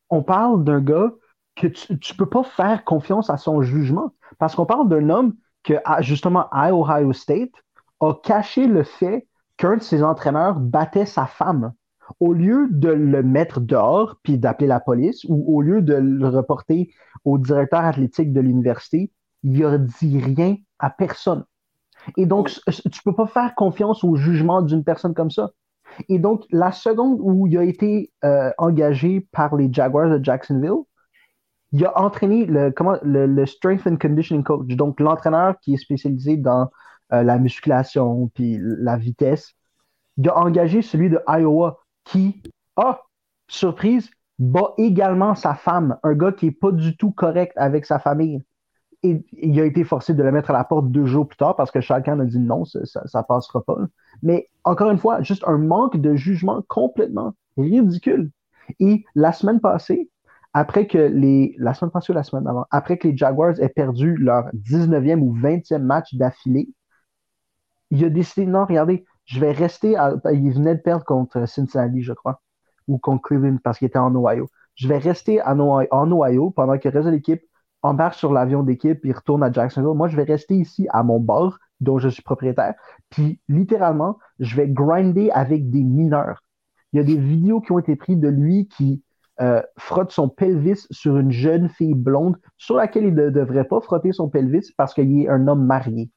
on parle d'un gars que tu ne peux pas faire confiance à son jugement. Parce qu'on parle d'un homme que, justement, à Ohio State, a caché le fait qu'un de ses entraîneurs battait sa femme. Au lieu de le mettre dehors puis d'appeler la police, ou au lieu de le reporter au directeur athlétique de l'université, il a dit rien à personne. Et donc, tu ne peux pas faire confiance au jugement d'une personne comme ça. Et donc, la seconde où il a été euh, engagé par les Jaguars de Jacksonville, il a entraîné le, comment, le, Strength and Conditioning Coach, donc l'entraîneur qui est spécialisé dans euh, la musculation puis la vitesse. Il a engagé celui de Iowa qui, ah, surprise, bat également sa femme, un gars qui n'est pas du tout correct avec sa famille et il a été forcé de la mettre à la porte deux jours plus tard parce que chacun a dit non, ça, ne passera pas. Mais encore une fois, juste un manque de jugement complètement ridicule. Et la semaine passée, après que les. La semaine passée ou la semaine avant, après que les Jaguars aient perdu leur 19e ou 20e match d'affilée, il a décidé non, regardez, je vais rester. Il venait de perdre contre Cincinnati, je crois, ou contre Cleveland parce qu'il était en Ohio. Je vais rester en Ohio pendant que le reste de l'équipe embarque sur l'avion d'équipe et retourne à Jacksonville. Moi, je vais rester ici à mon bar dont je suis propriétaire. Puis, littéralement, je vais grinder avec des mineurs. Il y a des vidéos qui ont été prises de lui qui euh, frotte son pelvis sur une jeune fille blonde sur laquelle il ne devrait pas frotter son pelvis parce qu'il est un homme marié.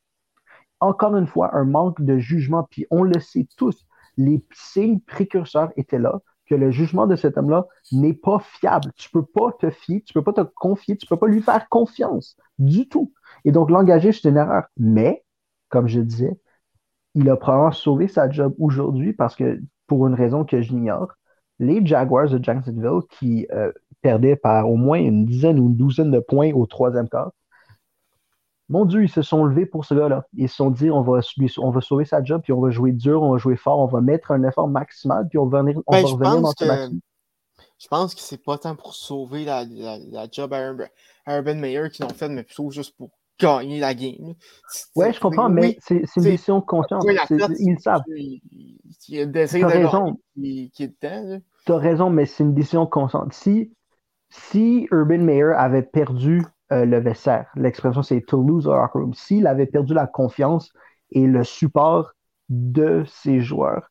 Encore une fois, un manque de jugement. Puis, on le sait tous, les signes précurseurs étaient là que le jugement de cet homme-là n'est pas fiable. Tu peux pas te fier, tu peux pas te confier, tu peux pas lui faire confiance du tout. Et donc, l'engager, c'est une erreur. Mais, comme je disais, il a probablement sauvé sa job aujourd'hui parce que, pour une raison que j'ignore, les Jaguars de Jacksonville qui euh, perdaient par au moins une dizaine ou une douzaine de points au troisième quart, mon Dieu, ils se sont levés pour ce gars-là. Ils se sont dit, on va, on va sauver sa job, puis on va jouer dur, on va jouer fort, on va mettre un effort maximal, puis on va, venir, on ben, va revenir dans ce match. je pense que c'est pas tant pour sauver la, job à, Urban Meyer qu'ils l'ont fait, mais plutôt juste pour gagner la game. Ouais, je comprends, mais c'est une décision consciente. Ils savent. Il y a des raison. qui, qui est dedans. Tu as raison, mais c'est une décision consciente. Si, si Urban Meyer avait perdu euh, le vestiaire, l'expression c'est to lose our room, s'il avait perdu la confiance et le support de ses joueurs,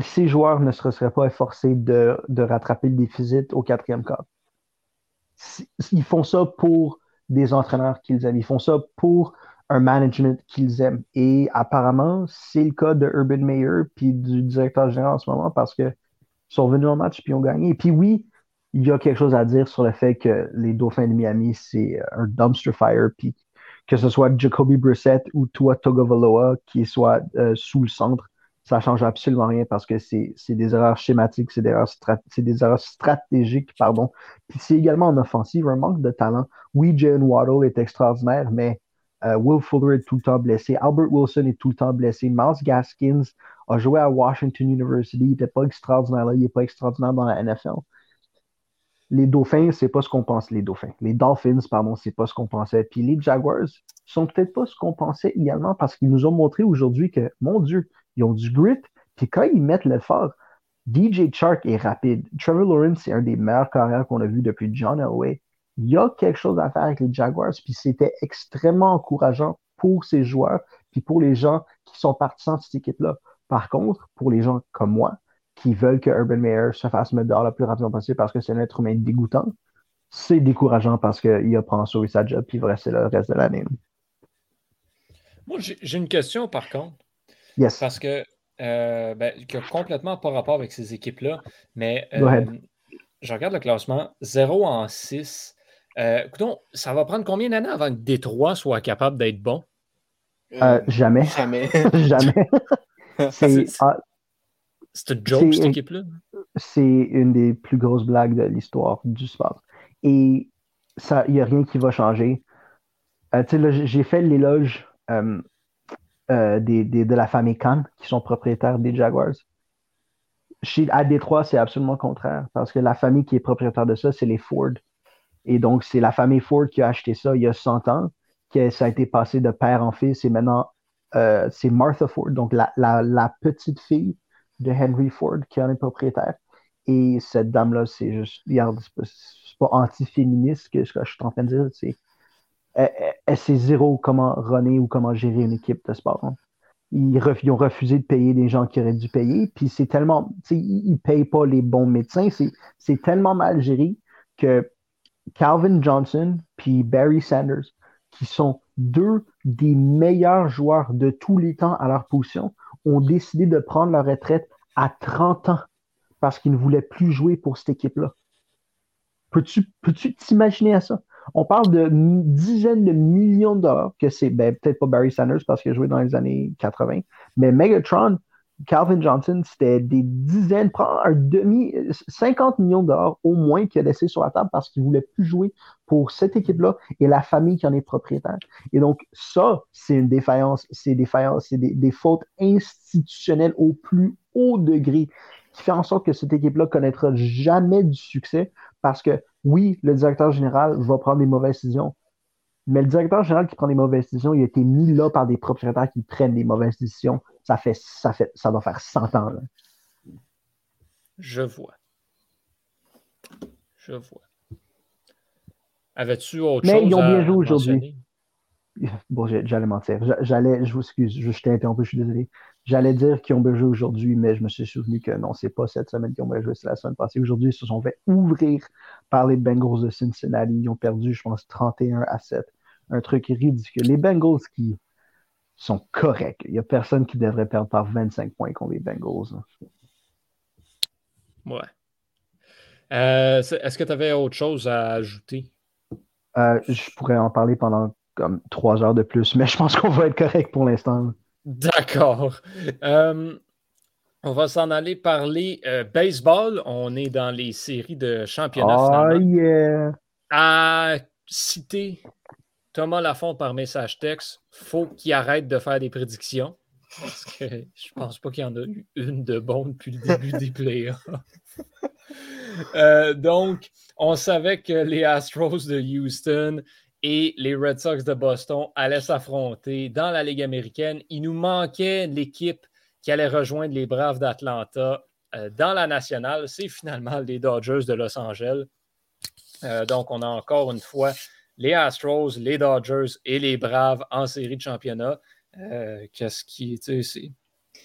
ces joueurs ne se seraient pas forcés de, rattraper le déficit au quatrième quart. Ils font ça pour des entraîneurs qu'ils aiment. Ils font ça pour un management qu'ils aiment. Et apparemment, c'est le cas de Urban Meyer puis du directeur général en ce moment parce qu'ils sont venus en match puis ont gagné. Et puis oui, il y a quelque chose à dire sur le fait que les Dauphins de Miami, c'est un dumpster fire, puis que ce soit Jacoby Brissett ou Tua Togovaloa qui soit euh, sous le centre, ça change absolument rien parce que c'est des erreurs schématiques, c'est des, erreurs des erreurs stratégiques, pardon. Puis c'est également en offensive un manque de talent. Oui, Jalen Waddle est extraordinaire, mais euh, Will Fuller est tout le temps blessé. Albert Wilson est tout le temps blessé. Miles Gaskins a joué à Washington University. Il n'était pas extraordinaire là. Il n'est pas extraordinaire dans la NFL. Les Dauphins, c'est pas ce qu'on pense, les Dauphins. Les Dolphins, pardon, c'est pas ce qu'on pensait. Puis les Jaguars sont peut-être pas ce qu'on pensait également parce qu'ils nous ont montré aujourd'hui que, mon Dieu, ils ont du grit. Puis quand ils mettent l'effort, DJ Chark est rapide. Trevor Lawrence, c'est un des meilleurs carrières qu'on a vu depuis John Elway. Il y a quelque chose à faire avec les Jaguars, puis c'était extrêmement encourageant pour ces joueurs, puis pour les gens qui sont partisans de cette équipe-là. Par contre, pour les gens comme moi, qui veulent que Urban Meyer se fasse mettre dehors le plus rapidement possible parce que c'est un être humain dégoûtant, c'est décourageant parce qu'il a pas sauvé sa job, puis il va rester là le reste de l'année. Moi, j'ai une question par contre. Parce que, euh, ben, qui a complètement pas rapport avec ces équipes-là, mais euh, je regarde le classement 0 en 6. Euh, ça va prendre combien d'années avant que Détroit soit capable d'être bon? Euh, jamais. Jamais. jamais. c'est ah, une joke, cette équipe-là? C'est une des plus grosses blagues de l'histoire du sport. Et il n'y a rien qui va changer. J'ai fait l'éloge euh, de la famille Khan, qui sont propriétaires des Jaguars. Chez, à Détroit, c'est absolument contraire, parce que la famille qui est propriétaire de ça, c'est les Ford. Et donc, c'est la famille Ford qui a acheté ça il y a 100 ans, que ça a été passé de père en fils, et maintenant, euh, c'est Martha Ford, donc la, petite fille de Henry Ford qui en est propriétaire. Et cette dame-là, c'est juste, regarde, c'est pas, anti-féministe que ce que je suis en train de dire, c'est elle, sait zéro comment runner ou comment gérer une équipe de sport. Hein. Ils, ont refusé de payer des gens qui auraient dû payer, puis c'est tellement, ils ne payent pas les bons médecins, c'est tellement mal géré que Calvin Johnson puis Barry Sanders, qui sont deux des meilleurs joueurs de tous les temps à leur position, ont décidé de prendre leur retraite à 30 ans parce qu'ils ne voulaient plus jouer pour cette équipe-là. Peux-tu t'imaginer à ça? On parle de dizaines de millions de dollars, que c'est ben, peut-être pas Barry Sanders parce qu'il a joué dans les années 80, mais Megatron, Calvin Johnson, c'était des dizaines, un demi, 50 millions de au moins qu'il a laissé sur la table parce qu'il ne voulait plus jouer pour cette équipe-là et la famille qui en est propriétaire. Et donc, ça, c'est une défaillance, c'est c'est des, des fautes institutionnelles au plus haut degré qui fait en sorte que cette équipe-là connaîtra jamais du succès parce que oui, le directeur général va prendre des mauvaises décisions, mais le directeur général qui prend des mauvaises décisions, il a été mis là par des propriétaires qui prennent des mauvaises décisions. Ça fait, ça fait, ça doit faire 100 ans. Je vois. Je vois. Avais-tu autre chose? Mais ils ont bien joué aujourd'hui. Bon, j'allais mentir. J'allais, je vous excuse, je, je t'ai interrompu, je suis désolé. J'allais dire qu'ils ont bien joué aujourd'hui, mais je me suis souvenu que non, c'est pas cette semaine qu'ils ont bien joué, c'est la semaine passée. Aujourd'hui, ils se sont fait ouvrir par les Bengals de Cincinnati. Ils ont perdu, je pense, 31 à 7. Un truc ridicule. Les Bengals qui sont corrects. Il n'y a personne qui devrait perdre par 25 points contre les Bengals. Ouais. Euh, est-ce que tu avais autre chose à ajouter? Euh, je pourrais en parler pendant comme trois heures de plus, mais je pense qu'on va être correct pour l'instant. D'accord. Euh, on va s'en aller parler baseball. On est dans les séries de championnat. Oh yeah! À citer Thomas Lafont par message texte, faut qu'il arrête de faire des prédictions. Parce que je pense pas qu'il y en a eu une de bonne depuis le début des playoffs. Euh, donc, on savait que les Astros de Houston et les Red Sox de Boston allaient s'affronter dans la Ligue américaine. Il nous manquait l'équipe qui allait rejoindre les Braves d'Atlanta euh, dans la nationale. C'est finalement les Dodgers de Los Angeles. Euh, donc, on a encore une fois les Astros, les Dodgers et les Braves en série de championnat. Qu'est-ce qui,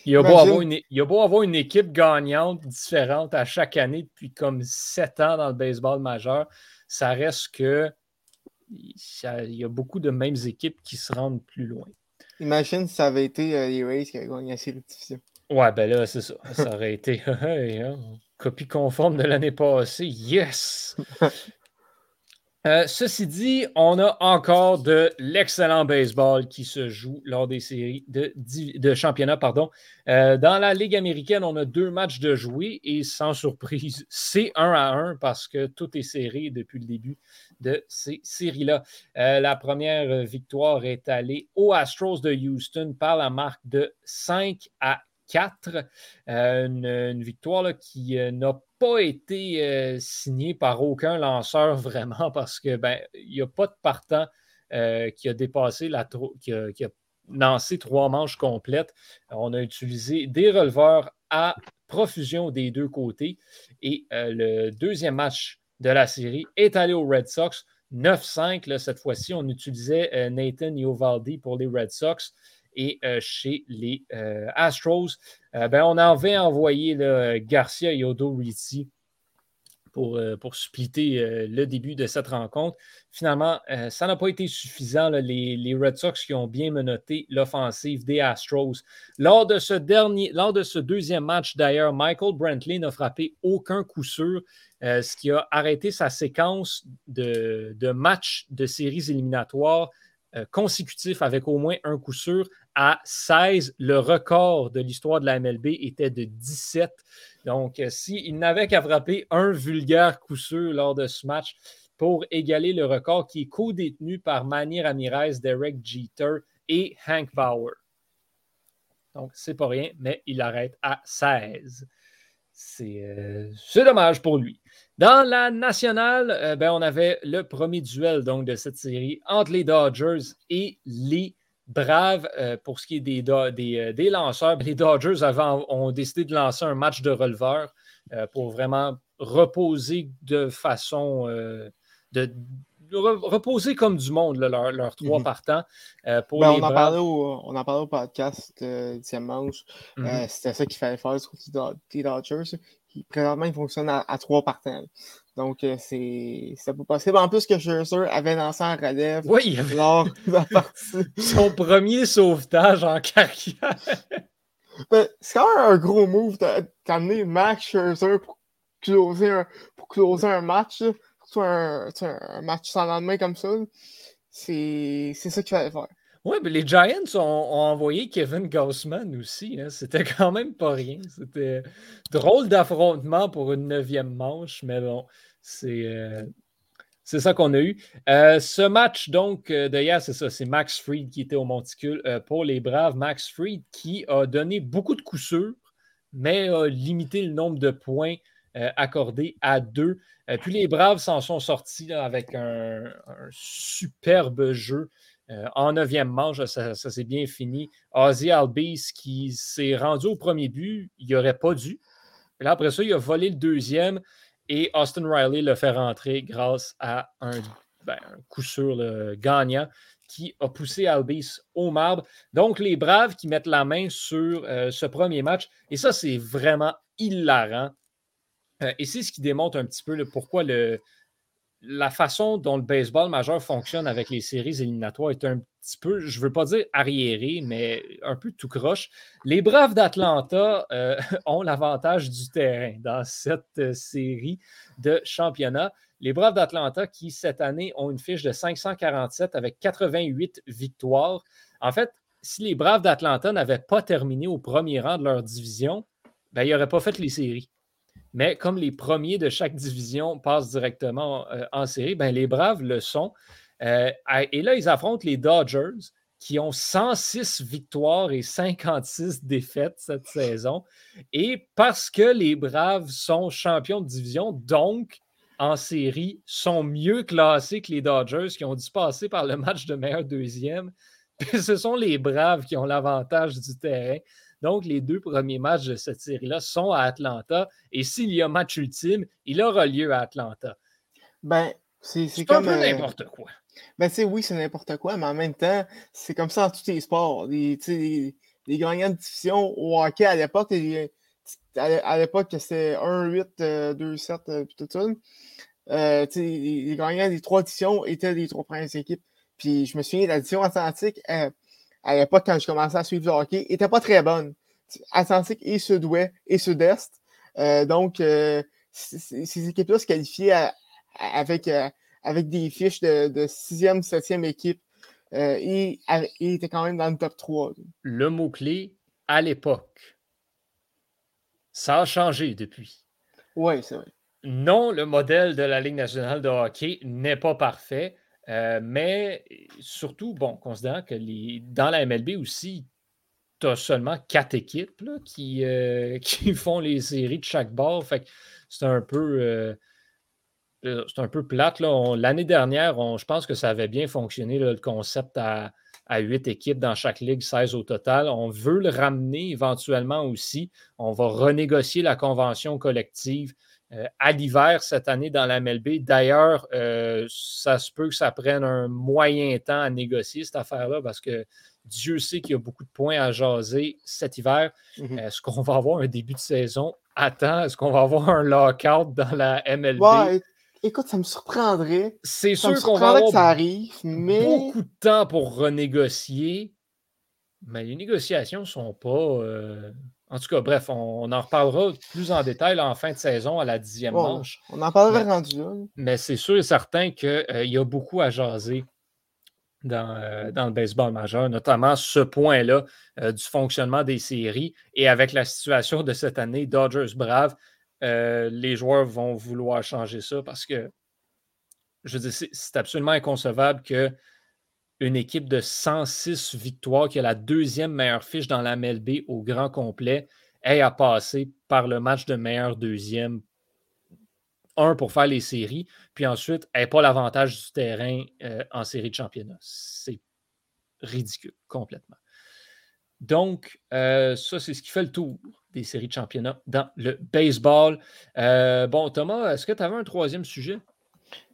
il y, a beau avoir une, il beau avoir une équipe gagnante différente à chaque année depuis comme sept ans dans le baseball majeur, ça reste que il y a beaucoup de mêmes équipes qui se rendent plus loin. Imagine si ça avait été euh, les Rays qui avaient gagné la série de Ouais, ben là, c'est ça. Ça aurait été hein, copie conforme de l'année passée. Yes! Euh, ceci dit, on a encore de l'excellent baseball qui se joue lors des séries de, championnat. Pardon. Euh, dans la Ligue américaine, on a deux matchs de jouer et sans surprise, c'est un à un parce que tout est serré depuis le début de ces séries-là. Euh, la première victoire est allée aux Astros de Houston par la marque de 5 à 4. une, victoire qui n'a pas été euh, signé par aucun lanceur vraiment parce que ben, n'y a pas de partant euh, qui a dépassé la qui a, qui a, lancé trois manches complètes. On a utilisé des releveurs à profusion des deux côtés. Et euh, le deuxième match de la série est allé aux Red Sox. 9-5, cette fois-ci, on utilisait Nathan Iovaldi pour les Red Sox et chez les Astros. Euh, ben, on avait envoyé Garcia et Odo Rizzi pour, euh, pour euh, le début de cette rencontre. Finalement, ça n'a pas été suffisant. les, Red Sox qui ont bien menotté l'offensive des Astros. Lors de ce, dernier, lors de ce deuxième match, d'ailleurs, Michael Brantley n'a frappé aucun coup sûr, ce qui a arrêté sa séquence de, de matchs de séries éliminatoires consécutifs avec au moins un coup sûr à 16. Le record de l'histoire de la MLB était de 17. Donc, euh, s'il n'avait qu'à frapper un vulgaire coup sûr lors de ce match pour égaler le record qui est co-détenu par Manny Ramirez, Derek Jeter et Hank Bauer. Donc, c'est pas rien, mais il arrête à 16. Euh, c'est dommage pour lui. Dans la nationale, euh, ben, on avait le premier duel de cette série entre les Dodgers et les brave euh, pour ce qui est des, lanceurs. Les Dodgers ont décidé de lancer un match de releveur pour vraiment reposer de façon de, reposer comme du monde leurs trois mhm. partants. pour ben, on, en parlait au, on en parlait au podcast euh, manche. Mhm. C'était ça qu'il fallait faire sur les Dodgers. Qui, présentement, ils fonctionnent à trois partants. Donc, euh, c'est pas possible. En plus que Scherzer avait lancé en relève oui, lors de la partie. Son premier sauvetage en carrière. Ben, c'est quand même un gros move d'amener Max Scherzer pour closer un, pour closer un match. Un, un, match sans lendemain comme ça. C'est ça qu'il fallait faire. Oui, mais les Giants ont, envoyé Kevin Gaussman aussi. Hein. C'était quand même pas rien. C'était drôle d'affrontement pour une neuvième manche, mais bon, euh, c'est ça qu'on a eu. Euh, ce match, donc, euh, d'ailleurs, c'est ça, c'est Max Fried qui était au monticule pour les Braves. Max Fried qui a donné beaucoup de coups sûrs, mais a limité le nombre de points accordés à deux. puis les Braves s'en sont sortis avec un, superbe jeu. en neuvième manche, ça, s'est bien fini. Ozzy Albies qui s'est rendu au premier but, il n'aurait pas dû. là, après ça, il a volé le deuxième. Et Austin Riley le fait rentrer grâce à un, ben, coup sûr gagnant qui a poussé Albis au marbre. Donc, les Braves qui mettent la main sur euh, ce premier match. Et ça, c'est vraiment hilarant. Euh, et c'est ce qui démontre un petit peu pourquoi la façon dont le baseball majeur fonctionne avec les séries éliminatoires est un petit peu, je ne veux pas dire arriéré, mais un peu tout croche. Les Braves d'Atlanta euh, ont l'avantage du terrain dans cette euh, série de championnat. Les Braves d'Atlanta qui, cette année, ont une fiche de 547 avec 88 victoires. En fait, si les Braves d'Atlanta n'avaient pas terminé au premier rang de leur division, ben, ils n'auraient pas fait les séries. Mais comme les premiers de chaque division passent directement euh, en série, ben, les Braves le sont. Euh, et là, ils affrontent les Dodgers, qui ont 106 victoires et 56 défaites cette saison. Et parce que les Braves sont champions de division, donc en série, sont mieux classés que les Dodgers qui ont dû passer par le match de meilleur deuxième. ce sont les Braves qui ont l'avantage du terrain. Donc, les deux premiers matchs de cette série-là sont à Atlanta. Et s'il y a match ultime, il aura lieu à Atlanta. Ben, c'est comme. un peu euh, n'importe quoi. Ben, tu oui, c'est n'importe quoi, mais en même temps, c'est comme ça dans tous les sports. Les, les, les gagnants de division au hockey à l'époque, à l'époque, c'était 1-8, 2-7, puis tout ça. Euh, les, les, gagnants des trois divisions étaient les trois premières équipes. Puis je me souviens, la division Atlantique, euh, à l'époque, quand je commençais à suivre le hockey, n'était pas très bonne. Atlantique et Sud-Ouest et Sud-Est. Euh, donc, ces équipes-là se qualifiaient avec avec des fiches de, sixième, septième équipe euh, et, il était quand même dans le top 3. Le mot-clé, à l'époque, ça a changé depuis. Oui, c'est vrai. Non, le modèle de la Ligue nationale de hockey n'est pas parfait, euh, mais surtout, bon, considérant que les, dans la MLB aussi, tu as seulement quatre équipes qui, euh, qui font les séries de chaque bord. Fait c'est un peu. Euh, c'est un peu plate. L'année dernière, je pense que ça avait bien fonctionné, le concept à, à 8 équipes dans chaque ligue, 16 au total. On veut le ramener éventuellement aussi. On va renégocier la convention collective euh, à l'hiver cette année dans la MLB. D'ailleurs, euh, ça se peut que ça prenne un moyen temps à négocier cette affaire-là parce que Dieu sait qu'il y a beaucoup de points à jaser cet hiver. Mm-hmm. Est-ce qu'on va avoir un début de saison Attends, Est-ce qu'on va avoir un lockout dans la MLB? Écoute, ça me surprendrait. C'est sûr qu'on va avoir ça arrive, mais... beaucoup de temps pour renégocier, mais les négociations ne sont pas. Euh, en tout cas, bref, on, en reparlera plus en détail en fin de saison à la dixième manche. On en parlera rendu là. Mais c'est sûr et certain qu'il euh, y a beaucoup à jaser dans, euh, dans, le baseball majeur, notamment ce point-là du fonctionnement des séries et avec la situation de cette année, Dodgers Brave. Euh, les joueurs vont vouloir changer ça parce que, je veux dire, c'est absolument inconcevable que une équipe de 106 victoires, qui a la deuxième meilleure fiche dans la MLB au grand complet, ait à passer par le match de meilleur deuxième. Un, pour faire les séries, puis ensuite, n'ait pas l'avantage du terrain euh, en série de championnat. C'est ridicule, complètement. Donc, euh, ça, c'est ce qui fait le tour des séries de championnat dans le baseball. Euh, bon, Thomas, est-ce que tu avais un troisième sujet?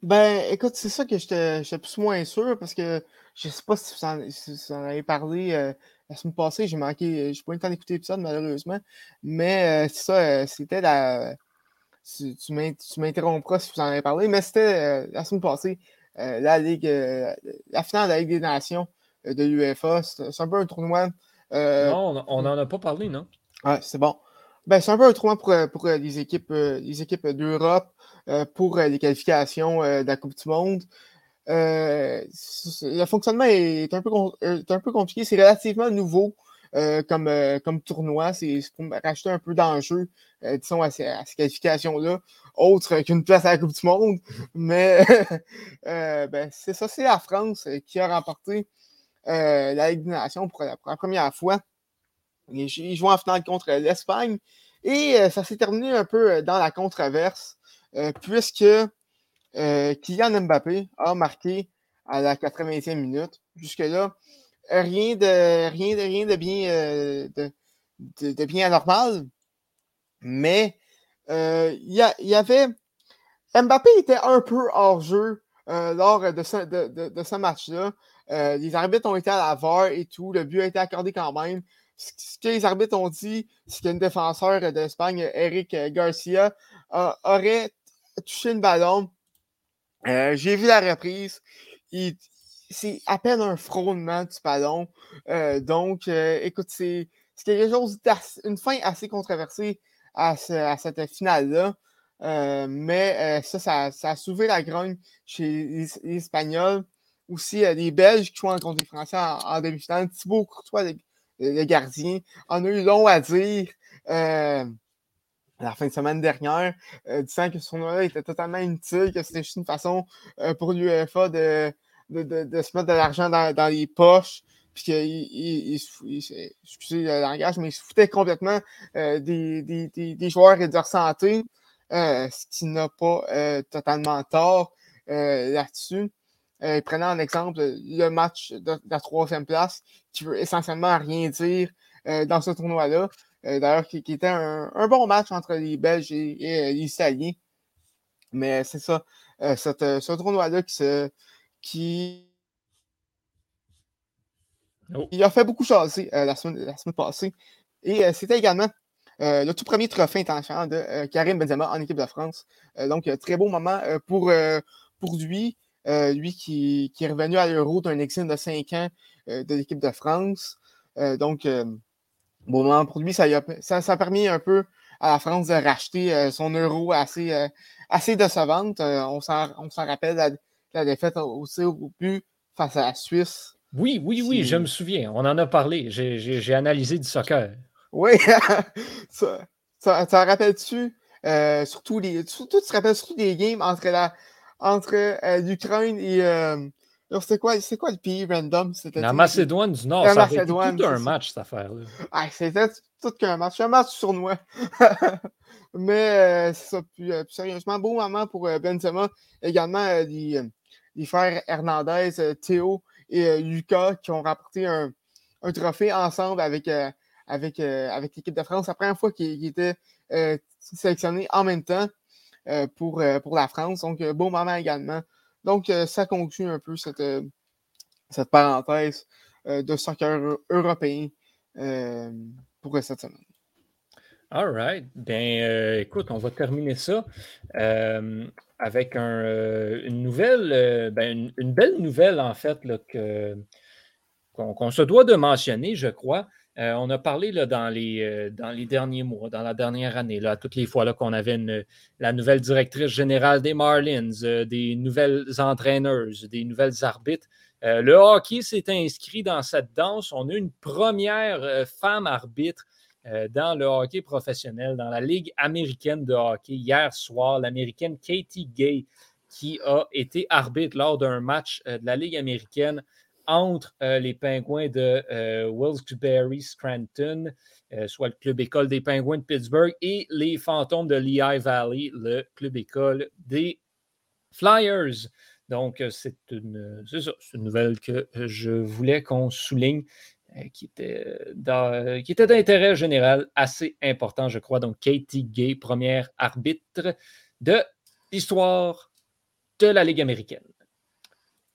Ben, écoute, c'est ça que j'étais plus moins sûr parce que je ne sais pas si vous en, avez parlé euh, la semaine passée. J'ai manqué, j'ai pas eu le temps d'écouter l'épisode malheureusement. Mais c'est ça, c'était la. Tu, tu m'interrompras si vous en avez parlé, mais c'était la semaine passée, la Ligue, la finale de la Ligue des Nations de l'UEFA. C'est un peu un tournoi euh, non, on n'en a pas parlé, non? Ouais, c'est bon. Ben, c'est un peu un tournoi pour, euh, pour euh, les équipes, les équipes d'Europe pour les qualifications de la Coupe du Monde. Le fonctionnement est un peu, compliqué. C'est relativement nouveau comme, comme tournoi. C'est pour racheter un peu d'enjeu, disons, à ces, qualifications-là, autre qu'une place à la Coupe du Monde. Mais ben, c'est ça, c'est la France qui a remporté euh, la Ligue des Nations pour la, première fois. Ils, jouent en finale contre l'Espagne. Et euh, ça s'est terminé un peu euh, dans la controverse, puisque Kylian Mbappé a marqué à la 80e minute. Jusque-là, rien de, rien de, rien de bien, de, bien anormal. Mais il y, avait. Mbappé était un peu hors jeu lors de ce match-là. Euh, les arbitres ont été à la VAR et tout. Le but a été accordé quand même. Ce que les arbitres ont dit, c'est qu'un défenseur d'Espagne, Eric Garcia, aurait touché une ballon. Euh, j'ai vu la reprise. C'est à peine un frôlement du ballon. Euh, donc, écoute, c'est quelque chose une fin assez controversée à, cette finale-là. mais ça, ça, a soulevé la grogne chez les Espagnols aussi les Belges qui jouent contre les Français en, demi-finale. Thibaut Courtois, le, gardien, en a eu long à dire euh, la fin de semaine dernière, euh, disant que ce tournoi était totalement inutile, que c'était juste une façon euh, pour l'UEFA de, de, de, se mettre de l'argent dans, les poches. puis qu'il le langage, mais il se foutait complètement des, des, des, joueurs et de leur santé, ce qui n'a pas totalement tort là-dessus. il prenait en exemple le match de, la troisième place, qui veut essentiellement rien dire dans ce tournoi-là. D'ailleurs, qui, était un, bon match entre les Belges et, les Italiens. Mais c'est ça, ce tournoi-là qui, qui Oh. Il a fait beaucoup chasser euh, la, semaine, la, semaine, passée. Et euh, c'était également euh, le tout premier trophée international de Karim Benzema en équipe de France. donc, très beau moment pour, pour lui. lui qui, qui, est revenu à l'Euro d'un exil de 5 ans de l'équipe de France. donc, beau moment pour lui. Ça, a, ça, ça, a permis un peu à la France de racheter son euro assez, assez décevante. on s'en rappelle la, la défaite aussi au but face à la Suisse oui, oui, oui, je me souviens. On en a parlé. J'ai analysé du soccer. Oui, ça, ça, rappelle-tu, euh, surtout les. Surtout, tu te rappelles surtout des games entre la entre euh, l'Ukraine et. Euh, c'était quoi, c'est quoi le pays random? La Macédoine du Nord. La ça Macédoine, tout un match, cette affaire-là. Ah, c'était tout qu'un match. Un match sournois. Mais c'est ça. Plus, sérieusement, beau moment pour Benzema. Également, les, les frères Hernandez, Théo et euh, Lucas qui ont rapporté un, trophée ensemble avec, euh, avec, euh, avec l'équipe de France. La première fois qu'ils étaient sélectionnés en même temps pour, pour la France. Donc, beau moment également. Donc, ça conclut un peu cette, cette parenthèse de soccer européen pour cette semaine. All right. Bien, écoute, on va terminer ça avec euh, une nouvelle, euh, ben, une, belle nouvelle en fait qu'on, se doit de mentionner, je crois. Euh, on a parlé là, dans, les, derniers mois, dans la dernière année, là, toutes les fois qu'on avait la nouvelle directrice générale des Marlins, des nouvelles entraîneuses, des nouvelles arbitres. le hockey s'est inscrit dans cette danse. On a une première femme arbitre euh, dans le hockey professionnel, dans la Ligue américaine de hockey hier soir, l'américaine Katie Gay, qui a été arbitre lors d'un match euh, de la Ligue américaine entre euh, les Pingouins de Wilkes-Barre Scranton, soit le club école des Pingouins de Pittsburgh, et les Fantômes de Lehigh Valley, le club école des Flyers. Donc, c'est une, une, nouvelle que je voulais qu'on souligne. Euh, euh, qui était d'intérêt général assez important, je crois. Donc, Katie Gay, première arbitre de l'histoire de la Ligue américaine.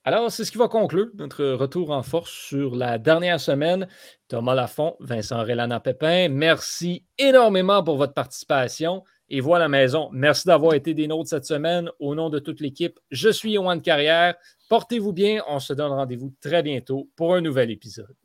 Alors, c'est ce qui va conclure notre retour en force sur la dernière semaine. Thomas Lafont, Vincent Rélana Pépin, merci énormément pour votre participation. Et voilà la maison. Merci d'avoir été des nôtres cette semaine. Au nom de toute l'équipe, je suis Yohan Carrière. Portez-vous bien. On se donne rendez-vous très bientôt pour un nouvel épisode.